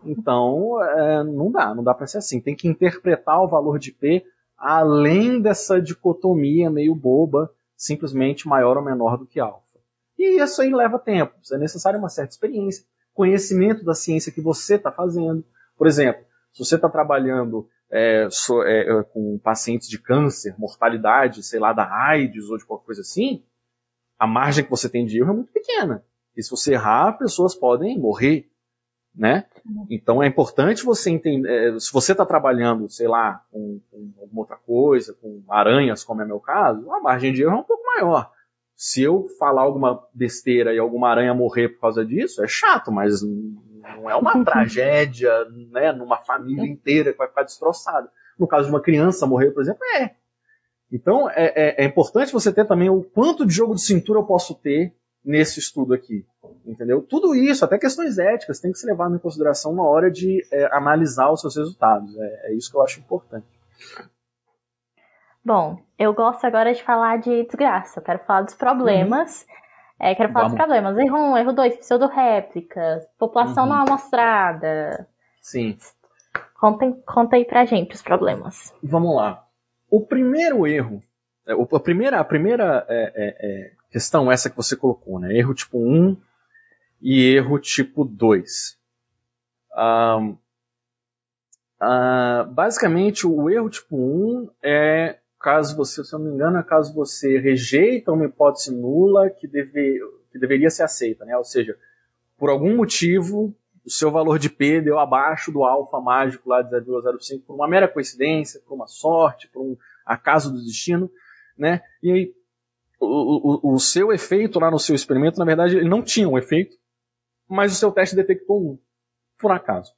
Então, é, não dá, não dá para ser assim. Tem que interpretar o valor de P além dessa dicotomia meio boba, simplesmente maior ou menor do que alfa. E isso aí leva tempo, é necessário uma certa experiência. conhecimento da ciência que você está fazendo. Por exemplo, se você está trabalhando é, so, é, é, com pacientes de câncer, mortalidade, sei lá, da AIDS ou de qualquer coisa assim, a margem que você tem de erro é muito pequena. E se você errar, pessoas podem morrer, né? Então é importante você entender, é, se você está trabalhando, sei lá, com, com, alguma outra coisa, com aranhas, como é meu caso, a margem de erro é um pouco maior. Se eu falar alguma besteira e alguma aranha morrer por causa disso, é chato, mas não é uma tragédia, né, numa família inteira que vai ficar destroçada. No caso de uma criança morrer, por exemplo, é. Então, é, é, é, importante você ter também o quanto de jogo de cintura eu posso ter nesse estudo aqui. Entendeu? Tudo isso, até questões éticas, tem que ser levado em consideração na hora de é, analisar os seus resultados. É, é isso que eu acho importante. Bom, eu gosto agora de falar de desgraça. Eu quero falar dos problemas uhum. É, quero falar Vamos. dos problemas. Erro 1, um, erro 2, pseudo-réplicas, população uhum. não amostrada. Sim. Contem, conta aí pra gente os problemas. Vamos lá. O primeiro erro, é, a primeira, a primeira é, é, é, questão, essa que você colocou, né? Erro tipo 1 e erro tipo 2. Um, uh, basicamente, o erro tipo 1 é caso você, se eu não me engano, é caso você rejeita uma hipótese nula que, deve, que deveria ser aceita, né? Ou seja, por algum motivo, o seu valor de P deu abaixo do alfa mágico lá de 0,05 por uma mera coincidência, por uma sorte, por um acaso do destino, né? E aí, o, o, o seu efeito lá no seu experimento, na verdade, ele não tinha um efeito, mas o seu teste detectou um, por acaso.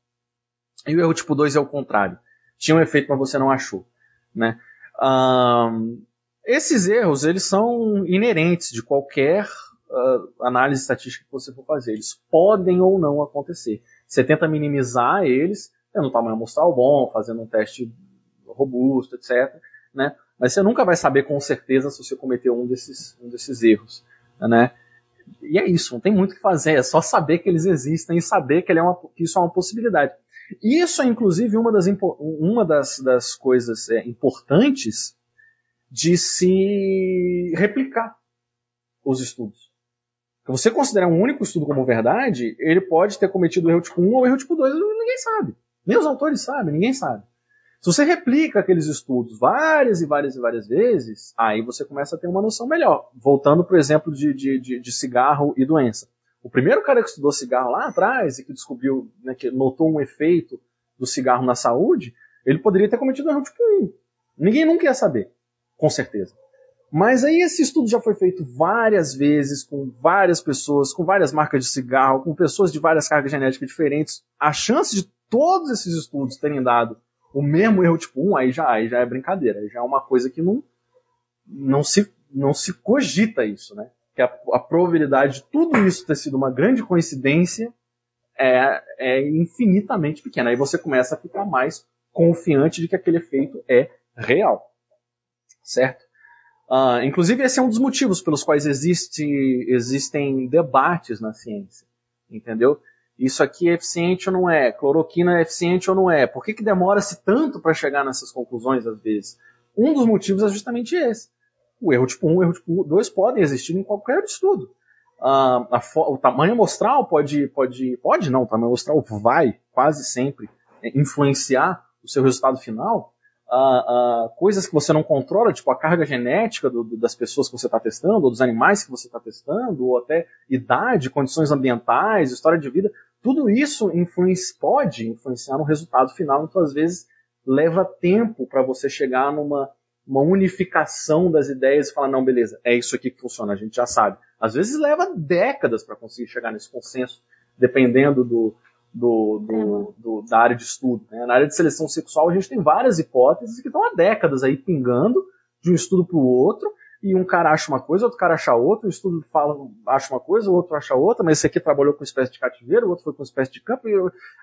E o erro tipo 2 é o contrário. Tinha um efeito, mas você não achou, né? Um, esses erros, eles são inerentes de qualquer uh, análise estatística que você for fazer. Eles podem ou não acontecer. Você tenta minimizar eles, tendo um tamanho amostral bom, fazendo um teste robusto, etc. Né? Mas você nunca vai saber com certeza se você cometeu um desses, um desses erros. Né? E é isso, não tem muito o que fazer, é só saber que eles existem e saber que, ele é uma, que isso é uma possibilidade. Isso é, inclusive, uma das, uma das, das coisas é, importantes de se replicar os estudos. Se você considerar um único estudo como verdade, ele pode ter cometido erro tipo 1 ou erro tipo 2, ninguém sabe. Nem os autores sabem, ninguém sabe. Se você replica aqueles estudos várias e várias e várias vezes, aí você começa a ter uma noção melhor. Voltando para o exemplo de, de, de, de cigarro e doença. O primeiro cara que estudou cigarro lá atrás e que descobriu, né, que notou um efeito do cigarro na saúde, ele poderia ter cometido um erro tipo 1. Ninguém nunca ia saber, com certeza. Mas aí esse estudo já foi feito várias vezes, com várias pessoas, com várias marcas de cigarro, com pessoas de várias cargas genéticas diferentes. A chance de todos esses estudos terem dado o mesmo erro tipo 1, aí já, aí já é brincadeira, aí já é uma coisa que não, não, se, não se cogita isso, né? que a, a, probabilidade de tudo isso ter sido uma grande coincidência é, é infinitamente pequena. Aí você começa a ficar mais confiante de que aquele efeito é real. Certo? Uh, inclusive, esse é um dos motivos pelos quais existe, existem debates na ciência. Entendeu? Isso aqui é eficiente ou não é? Cloroquina é eficiente ou não é? Por que, que demora-se tanto para chegar nessas conclusões às vezes? Um dos motivos é justamente esse o erro tipo 1 e o erro tipo 2 podem existir em qualquer estudo. Uh, a, o tamanho amostral pode, pode, pode não, o tamanho amostral vai quase sempre influenciar o seu resultado final. Coisas que você não controla, tipo a carga genética do, do, das pessoas que você está testando, ou dos animais que você está testando, ou até idade, condições ambientais, história de vida, tudo isso influencia, pode influenciar no resultado final, então às vezes leva tempo para você chegar numa, uma unificação das ideias e falar, não, beleza, é isso aqui que funciona, a gente já sabe. Às vezes leva décadas para conseguir chegar nesse consenso, dependendo do, do, do, do, da área de estudo. Né? Na área de seleção sexual, a gente tem várias hipóteses que estão há décadas aí pingando de um estudo para o outro, e um cara acha uma coisa, outro cara acha outra, o estudo fala, acha uma coisa, o outro acha outra, mas esse aqui trabalhou com espécie de cativeiro, o outro foi com espécie de campo, e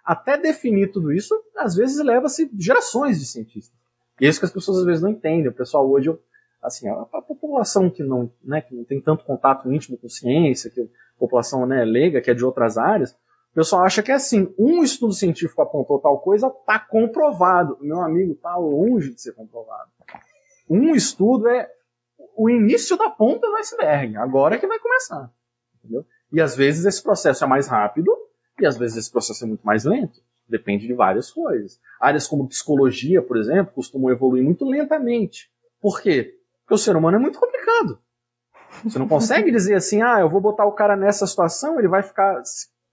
até definir tudo isso, às vezes leva-se gerações de cientistas. E é isso que as pessoas às vezes não entendem. O pessoal hoje, assim, a, a população que não, né, que não tem tanto contato íntimo com ciência, que a população né, leiga, que é de outras áreas, o pessoal acha que é assim, um estudo científico apontou tal coisa, está comprovado. Meu amigo, está longe de ser comprovado. Um estudo é o início da ponta do iceberg. Agora é que vai começar. Entendeu? E às vezes esse processo é mais rápido E às vezes esse processo é muito mais lento. Depende de várias coisas. Áreas como psicologia, por exemplo, costumam evoluir muito lentamente. Por quê? Porque o ser humano é muito complicado. Você não consegue dizer assim, ah, eu vou botar o cara nessa situação, ele vai ficar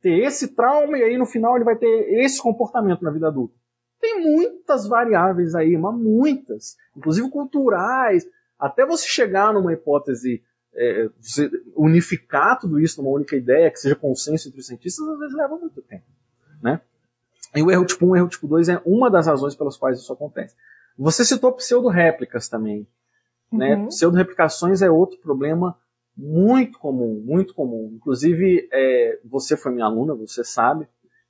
ter esse trauma e aí no final ele vai ter esse comportamento na vida adulta. Tem muitas variáveis aí, mas muitas, inclusive culturais, até você chegar numa hipótese, é, unificar tudo isso numa única ideia, que seja consenso entre os cientistas, às vezes leva muito tempo. Né? E o erro tipo 1 e o erro tipo 2 é uma das razões pelas quais isso acontece. Você citou pseudo-réplicas também. Né? Uhum. Pseudo-replicações é outro problema muito comum, muito comum. Inclusive, é, você foi minha aluna, você sabe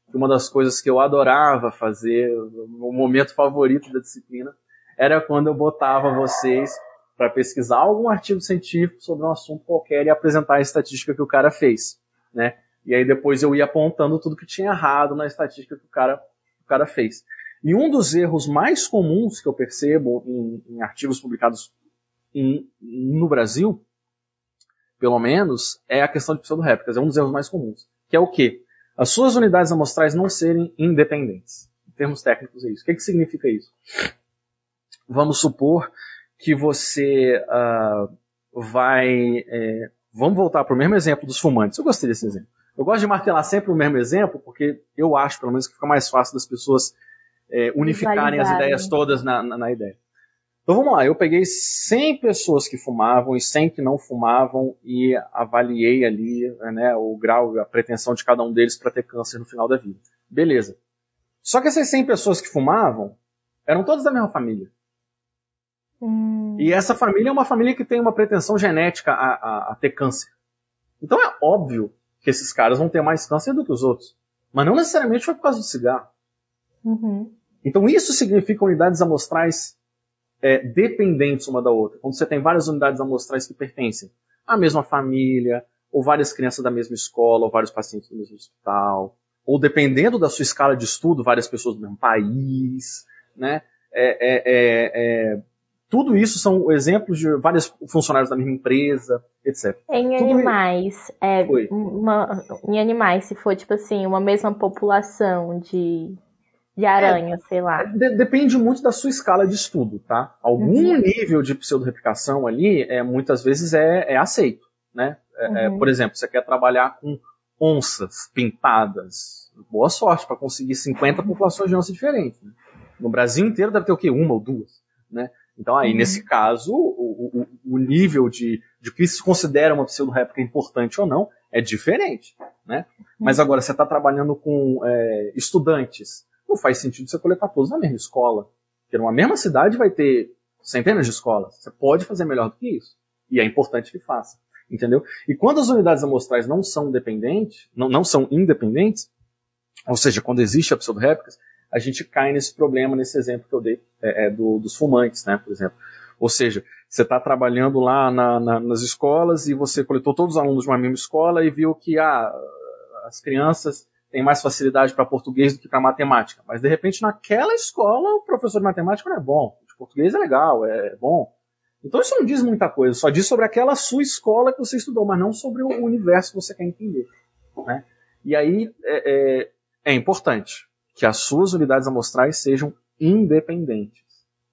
que uma das coisas que eu adorava fazer, o momento favorito da disciplina, era quando eu botava vocês para pesquisar algum artigo científico sobre um assunto qualquer e apresentar a estatística que o cara fez, né? E aí depois eu ia apontando tudo que tinha errado na estatística que o cara, o cara fez. E um dos erros mais comuns que eu percebo em, em artigos publicados em, no Brasil, pelo menos, é a questão de pseudo-réplicas. É um dos erros mais comuns. Que é o quê? As suas unidades amostrais não serem independentes. Em termos técnicos é isso. O que, que significa isso? Vamos supor que você uh, vai... É, vamos voltar para o mesmo exemplo dos fumantes. Eu gostei desse exemplo. Eu gosto de martelar sempre o mesmo exemplo, porque eu acho, pelo menos, que fica mais fácil das pessoas é, unificarem as ideias todas na, na, na, ideia. Então vamos lá, eu peguei 100 pessoas que fumavam e 100 que não fumavam e avaliei ali né, o grau, a pretensão de cada um deles para ter câncer no final da vida. Beleza. Só que essas 100 pessoas que fumavam eram todas da mesma família. Hum. E essa família é uma família que tem uma pretensão genética a, a, a ter câncer. Então é óbvio que esses caras vão ter mais câncer do que os outros. Mas não necessariamente foi por causa do cigarro. Uhum. Então isso significa unidades amostrais é, dependentes uma da outra. Quando você tem várias unidades amostrais que pertencem à mesma família, ou várias crianças da mesma escola, ou vários pacientes do mesmo hospital, ou dependendo da sua escala de estudo, várias pessoas do mesmo país, né? É, é, é, é tudo isso são exemplos de vários funcionários da mesma empresa, etc. Em tudo animais, é, uma, em animais, se for tipo assim, uma mesma população de de aranha, é, sei lá. De, depende muito da sua escala de estudo, tá? Algum uhum. nível de pseudo-replicação ali, é, muitas vezes é, é aceito, né? É, é uhum. por exemplo, você quer trabalhar com onças pintadas. Boa sorte para conseguir 50 populações de onças diferentes. Né? No Brasil inteiro deve ter o quê? Uma ou duas, né? Então aí, uhum. nesse caso, o, o, o, nível de, de que se considera uma pseudo-réplica importante ou não é diferente, né? Mas uhum. agora, você está trabalhando com é, estudantes não faz sentido você coletar todos na mesma escola. Porque numa mesma cidade vai ter centenas de escolas. Você pode fazer melhor do que isso. E é importante que faça. Entendeu? E quando as unidades amostrais não são dependentes, não, não são independentes, ou seja, quando existe a pseudo-réplicas, a gente cai nesse problema, nesse exemplo que eu dei é, é, do, dos fumantes, né, por exemplo. Ou seja, você está trabalhando lá na, na, nas escolas e você coletou todos os alunos de uma mesma escola e viu que ah, as crianças tem mais facilidade para português do que para matemática. Mas de repente naquela escola o professor de matemática não é bom, de português é legal, é bom. Então isso não diz muita coisa, só diz sobre aquela sua escola que você estudou, mas não sobre o universo que você quer entender. Né? E aí é, é, é importante que as suas unidades amostrais sejam independentes,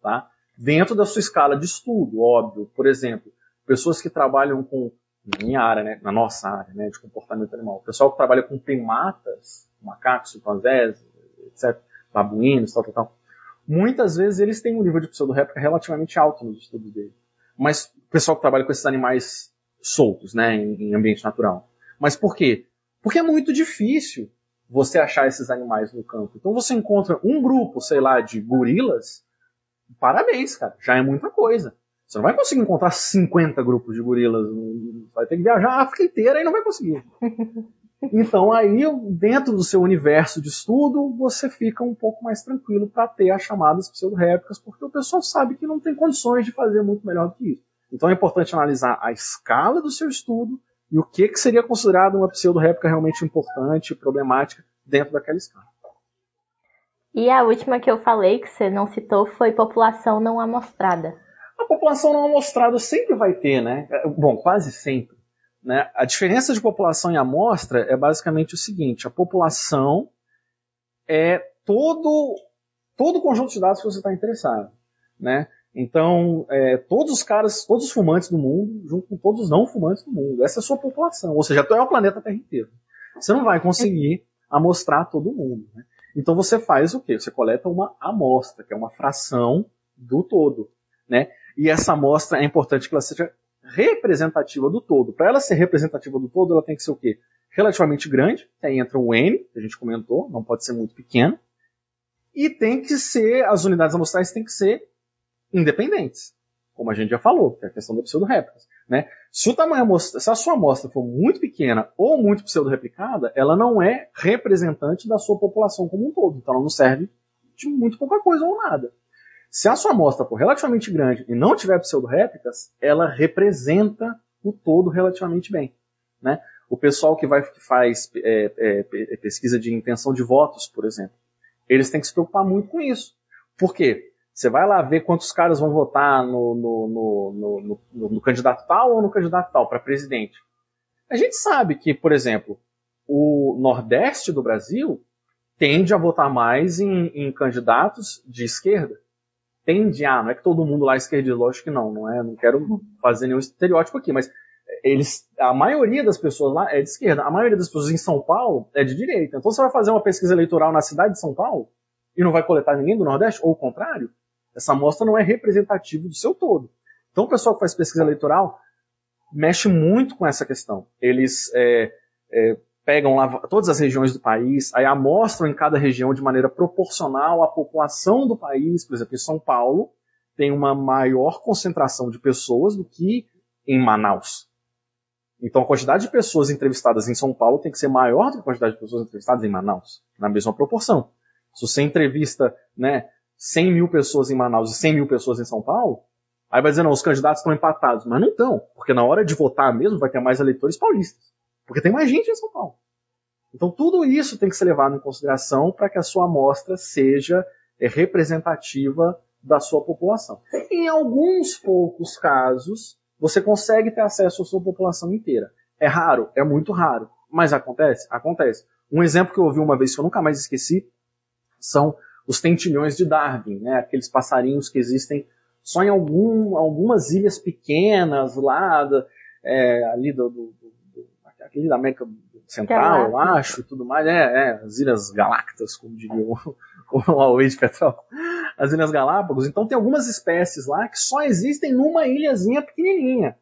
tá? Dentro da sua escala de estudo, óbvio. Por exemplo, pessoas que trabalham com na minha área, né, na nossa área, né, de comportamento animal. O pessoal que trabalha com primatas, macacos, chimpanzés, etc., babuínos, tal, tal, tal, muitas vezes eles têm um nível de pseudo-réplica relativamente alto nos estudos deles. Mas o pessoal que trabalha com esses animais soltos, né, em, em ambiente natural. Mas por quê? Porque é muito difícil você achar esses animais no campo. Então você encontra um grupo, sei lá, de gorilas, parabéns, cara, já é muita coisa. Você não vai conseguir encontrar 50 grupos de gorilas. Vai ter que viajar a África inteira e não vai conseguir. Então aí, dentro do seu universo de estudo, você fica um pouco mais tranquilo para ter as chamadas pseudo-réplicas, porque o pessoal sabe que não tem condições de fazer muito melhor do que isso. Então é importante analisar a escala do seu estudo e o que, que seria considerado uma pseudo-réplica realmente importante, problemática, dentro daquela escala. E a última que eu falei, que você não citou, foi população não amostrada. A população não amostrada sempre vai ter, né? Bom, quase sempre. Né? A diferença de população e amostra é basicamente o seguinte: a população é todo todo o conjunto de dados que você está interessado, né? Então, é, todos os caras, todos os fumantes do mundo, junto com todos os não fumantes do mundo, essa é a sua população, ou seja, tu é o planeta Terra inteiro. Você não vai conseguir amostrar todo mundo. Né? Então você faz o quê? Você coleta uma amostra, que é uma fração do todo, né? E essa amostra é importante que ela seja representativa do todo. Para ela ser representativa do todo, ela tem que ser o quê? Relativamente grande, aí entra o N, que a gente comentou, não pode ser muito pequeno. E tem que ser, as unidades amostrais têm que ser independentes, como a gente já falou, que é a questão da pseudo-réplicas. Né? Se, o tamanho, se a sua amostra for muito pequena ou muito pseudo-replicada, ela não é representante da sua população como um todo. Então ela não serve de muito pouca coisa ou nada. Se a sua amostra for relativamente grande e não tiver pseudo-réplicas, ela representa o todo relativamente bem. Né? O pessoal que, vai, que faz é, é, pesquisa de intenção de votos, por exemplo, eles têm que se preocupar muito com isso. Por quê? Você vai lá ver quantos caras vão votar no, no, no, no candidato tal ou no candidato tal para presidente. A gente sabe que, por exemplo, o Nordeste do Brasil tende a votar mais em, em candidatos de esquerda. Tende a, não é que todo mundo lá é esquerdista, lógico que não, não é, não quero fazer nenhum estereótipo aqui, mas eles, a maioria das pessoas lá é de esquerda, a maioria das pessoas em São Paulo é de direita. Então você vai fazer uma pesquisa eleitoral na cidade de São Paulo e não vai coletar ninguém do Nordeste, ou o contrário, essa amostra não é representativa do seu todo. Então o pessoal que faz pesquisa eleitoral mexe muito com essa questão. Eles é, é, pegam lá todas as regiões do país, aí amostram em cada região de maneira proporcional à população do país. Por exemplo, em São Paulo tem uma maior concentração de pessoas do que em Manaus. Então a quantidade de pessoas entrevistadas em São Paulo tem que ser maior do que a quantidade de pessoas entrevistadas em Manaus, na mesma proporção. Se você entrevista né, 100 mil pessoas em Manaus e 100 mil pessoas em São Paulo, aí vai dizer, não, os candidatos estão empatados. Mas não estão, porque na hora de votar mesmo vai ter mais eleitores paulistas. Porque tem mais gente em São Paulo. Então tudo isso tem que ser levado em consideração para que a sua amostra seja é, representativa da sua população. Em alguns poucos casos, você consegue ter acesso à sua população inteira. É raro, é muito raro. Mas acontece? Acontece. Um exemplo que eu ouvi uma vez que eu nunca mais esqueci são os tentilhões de Darwin, né? aqueles passarinhos que existem só em algum, algumas ilhas pequenas lá, da, é, ali do, do, do, aquele da América Central, eu acho, e tudo mais, é, é, as Ilhas Galactas, como diria o, o Huawei de Petrol, as Ilhas Galápagos. Então tem algumas espécies lá que só existem numa ilhazinha pequenininha.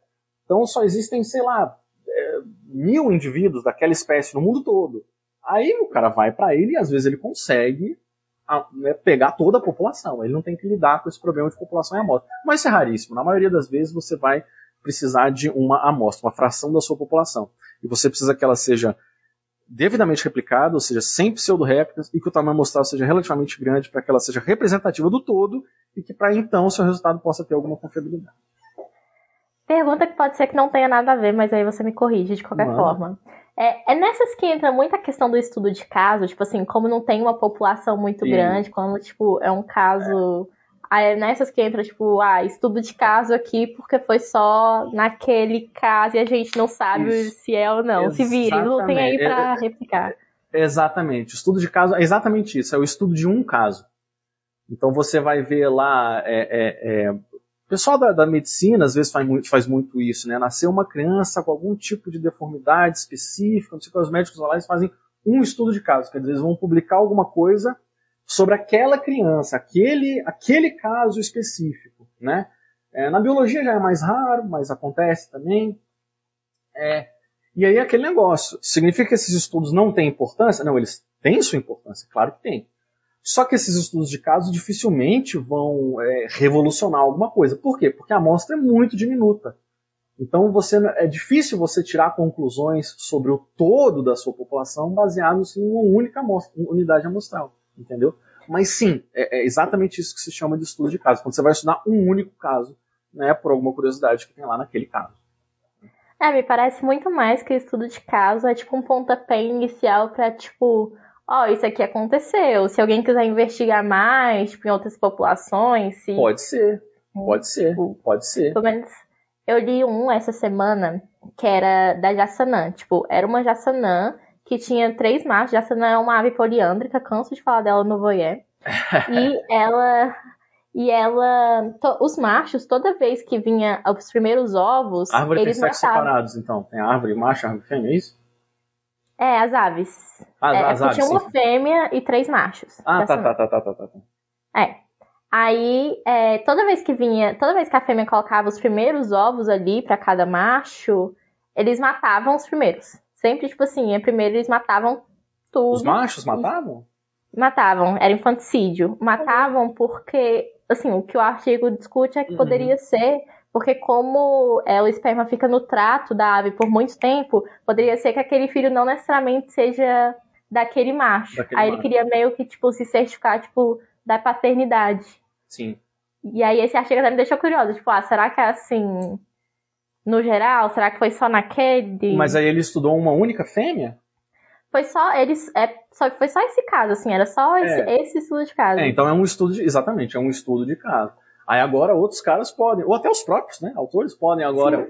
Então só existem, sei lá, é, mil indivíduos daquela espécie no mundo todo. Aí o cara vai para ele e às vezes ele consegue a, né, pegar toda a população. Ele não tem que lidar com esse problema de população em amostra. Mas isso é raríssimo. Na maioria das vezes você vai precisar de uma amostra, uma fração da sua população. E você precisa que ela seja devidamente replicada, ou seja, sem pseudo-réplicas, e que o tamanho amostral seja relativamente grande para que ela seja representativa do todo e que para então o seu resultado possa ter alguma confiabilidade. Pergunta que pode ser que não tenha nada a ver, mas aí você me corrige de qualquer forma. É, é, nessas que entra muita questão do estudo de caso, tipo assim, como não tem uma população muito Sim. grande, quando, tipo, é um caso. É. Aí é nessas que entra, tipo, ah, estudo de caso aqui porque foi só naquele caso e a gente não sabe Isso. se é ou não. Exatamente. Se vire, não tem aí pra é, replicar. Exatamente. O estudo de caso é exatamente isso, é o estudo de um caso. Então você vai ver lá é, é, é pessoal da, da, medicina às vezes faz muito, faz muito isso, né? Nasceu uma criança com algum tipo de deformidade específica, não sei os médicos lá eles fazem um estudo de caso, quer dizer, eles vão publicar alguma coisa sobre aquela criança, aquele, aquele caso específico, né? É, na biologia já é mais raro, mas acontece também. É, e aí aquele negócio, significa que esses estudos não têm importância? Não, eles têm sua importância, claro que tem. Só que esses estudos de caso dificilmente vão é, revolucionar alguma coisa. Por quê? Porque a amostra é muito diminuta. Então você, é difícil você tirar conclusões sobre o todo da sua população baseados em uma única amostra, unidade amostral. Entendeu? Mas sim, é, é, exatamente isso que se chama de estudo de caso. Quando você vai estudar um único caso, né, por alguma curiosidade que tem lá naquele caso. É, me parece muito mais que o estudo de caso é tipo um pontapé inicial para tipo ó, oh, isso aqui aconteceu. Se alguém quiser investigar mais, tipo, em outras populações, se... Pode ser, pode ser, tipo, pode ser. Pelo menos eu li um essa semana que era da Jassanã. Tipo, era uma Jassanã que tinha três machos. Jassanã é uma ave poliândrica, canso de falar dela no voyeur. e ela e ela. To, os machos, toda vez que vinha os primeiros ovos. A árvore eles tem sexos separados, então. Tem árvore macho, árvore fêmea, é isso? É, as aves. As, é, as porque aves. tinha uma sim. fêmea e três machos. Ah, tá, Jassanã. tá, tá, tá, tá, tá. É. Aí, é, toda vez que vinha, toda vez que a fêmea colocava os primeiros ovos ali pra cada macho, eles matavam os primeiros. Sempre, tipo assim, primeiro eles matavam tudo. Os machos matavam? Matavam, era infanticídio. Matavam porque, assim, o que o artigo discute é que Uhum. poderia ser porque como é, o esperma fica no trato da ave por muito tempo, poderia ser que aquele filho não necessariamente seja daquele macho. Daquele aí macho. ele queria meio que, tipo, se certificar, tipo, da paternidade. Sim. E aí esse artigo até me deixou curiosa, tipo, ah, será que é assim no geral? Será que foi só naquele? Mas aí ele estudou uma única fêmea? Foi só eles, é, só, foi só esse caso, assim, era só esse, É. esse estudo de caso. É, então é um estudo de, exatamente, é um estudo de caso. Aí agora outros caras podem, ou até os próprios, né, autores podem agora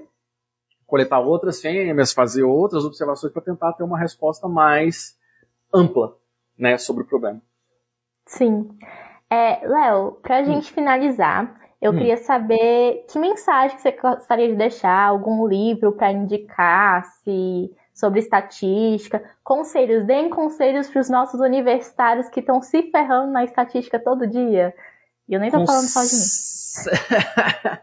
coletar outras fêmeas, fazer outras observações para tentar ter uma resposta mais ampla, né, sobre o problema. Sim. É, Léo, pra gente finalizar, eu Hum. queria saber que mensagem que você gostaria de deixar, algum livro pra indicar, se sobre estatística, conselhos, deem conselhos pros nossos universitários que estão se ferrando na estatística todo dia. E eu nem tô falando só de mim.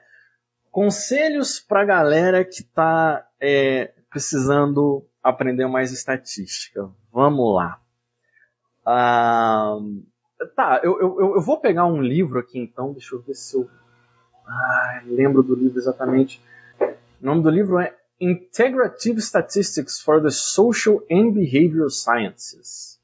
Conselhos pra galera que tá é, precisando aprender mais estatística. Vamos lá. Ah, tá, eu, eu, eu vou pegar um livro aqui então, deixa eu ver se eu ah, lembro do livro exatamente. O nome do livro é Integrative Statistics for the Social and Behavioral Sciences,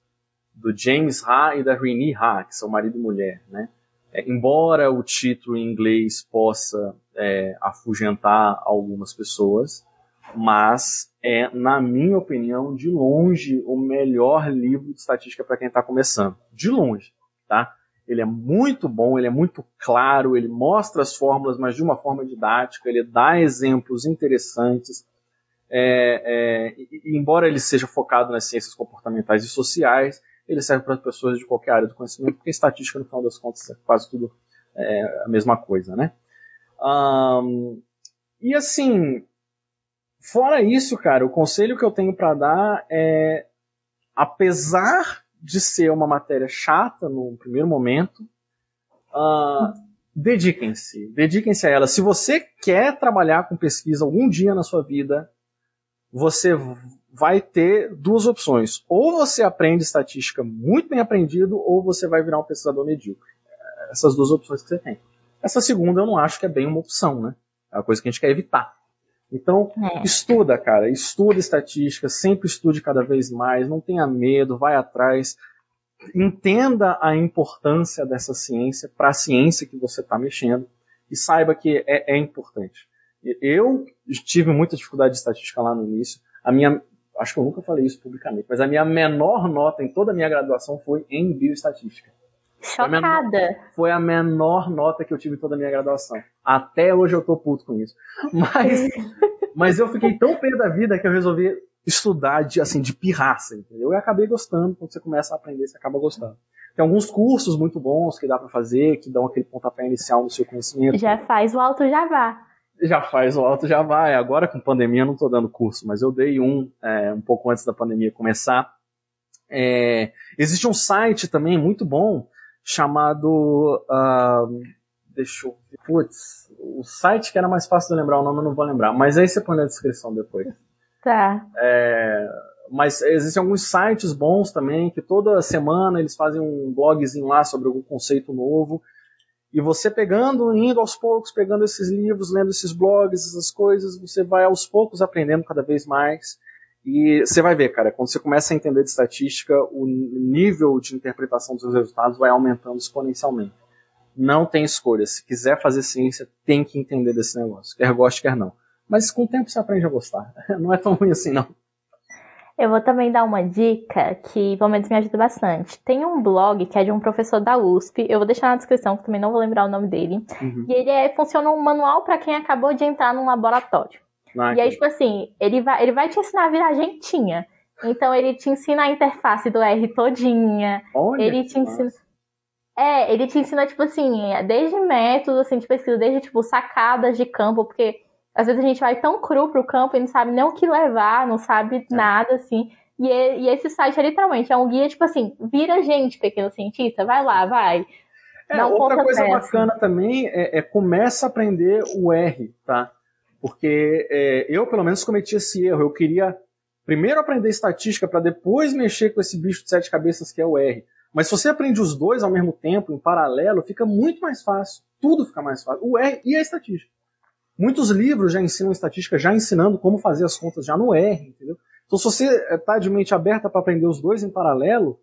do James Ha e da Rini Ha, que são marido e mulher, né? É, embora o título em inglês possa é, afugentar algumas pessoas, mas é, na minha opinião, de longe o melhor livro de estatística para quem está começando. De longe, tá? Ele é muito bom, ele é muito claro, ele mostra as fórmulas, mas de uma forma didática, ele dá exemplos interessantes. É, é, e- embora ele seja focado nas ciências comportamentais e sociais, ele serve para pessoas de qualquer área do conhecimento, porque estatística, no final das contas, é quase tudo é, a mesma coisa, né? Ahn, e assim, fora isso, cara, o conselho que eu tenho para dar é, apesar de ser uma matéria chata no primeiro momento, ah, dediquem-se, dediquem-se a ela. Se você quer trabalhar com pesquisa algum dia na sua vida, você vai ter duas opções. Ou você aprende estatística muito bem aprendido, ou você vai virar um pesquisador medíocre. Essas duas opções que você tem. Essa segunda eu não acho que é bem uma opção, né? É uma coisa que a gente quer evitar. Então, É. estuda, cara. Estuda estatística, sempre estude cada vez mais, não tenha medo, vai atrás. Entenda a importância dessa ciência para a ciência que você está mexendo e saiba que é, é importante. Eu tive muita dificuldade de estatística lá no início. A minha, acho que eu nunca falei isso publicamente, mas a minha menor nota em toda a minha graduação foi em bioestatística. Chocada. Foi a menor nota que eu tive em toda a minha graduação. Até hoje eu tô puto com isso. Mas, mas eu fiquei tão pé da vida que eu resolvi estudar de, assim, de pirraça, entendeu? E acabei gostando. Quando você começa a aprender, você acaba gostando. Tem alguns cursos muito bons que dá para fazer, que dão aquele pontapé inicial no seu conhecimento. Já faz o alto Java. Já faz o alto, já vai. Agora com pandemia eu não estou dando curso, mas eu dei um é, um pouco antes da pandemia começar. É, existe um site também muito bom chamado. ah, deixa eu ver. Putz, o site que era mais fácil de lembrar o nome eu não vou lembrar, mas aí você põe na descrição depois. Tá. É, mas existem alguns sites bons também que toda semana eles fazem um blogzinho lá sobre algum conceito novo. E você pegando, indo aos poucos, pegando esses livros, lendo esses blogs, essas coisas, você vai aos poucos aprendendo cada vez mais. E você vai ver, cara, quando você começa a entender de estatística, o nível de interpretação dos seus resultados vai aumentando exponencialmente. Não tem escolha. Se quiser fazer ciência, tem que entender desse negócio. Quer goste, quer não. Mas com o tempo você aprende a gostar. Não é tão ruim assim, não. Eu vou também dar uma dica que, pelo menos, me ajuda bastante. Tem um blog que é de um professor da USP. Eu vou deixar na descrição, que também não vou lembrar o nome dele. Uhum. E ele é, funciona um manual para quem acabou de entrar num laboratório. E aí, tipo assim, ele vai, ele vai te ensinar a virar gentinha. Então ele te ensina a interface do R todinha. Olha ele te ensina. É, ele te ensina, tipo assim, desde métodos assim, de pesquisa, desde tipo sacadas de campo, porque às vezes a gente vai tão cru pro campo e não sabe nem o que levar, não sabe é. nada, assim. E, e, esse site é literalmente é um guia, tipo assim, vira gente, pequeno cientista, vai lá, vai. É, outra coisa bacana também é, é, começa a aprender o R, tá? Porque é, eu, pelo menos, cometi esse erro. Eu queria primeiro aprender estatística para depois mexer com esse bicho de sete cabeças que é o R. Mas se você aprende os dois ao mesmo tempo, em paralelo, fica muito mais fácil. Tudo fica mais fácil. O R e a estatística. Muitos livros já ensinam estatística, já ensinando como fazer as contas já no R, entendeu? Então, se você está de mente aberta para aprender os dois em paralelo,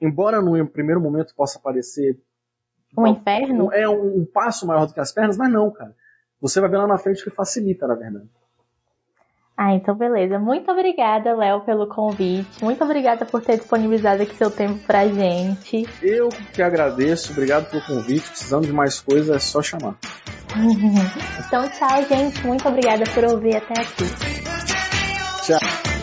embora no primeiro momento possa parecer um inferno, é um, um passo maior do que as pernas, mas não, cara. Você vai ver lá na frente que facilita, na verdade. Ah, então beleza. Muito obrigada, Léo, pelo convite. Muito obrigada por ter disponibilizado aqui seu tempo pra gente. Eu que agradeço. Obrigado pelo convite. Precisando de mais coisas, é só chamar. então, tchau, gente. Muito obrigada por ouvir até aqui. Tchau.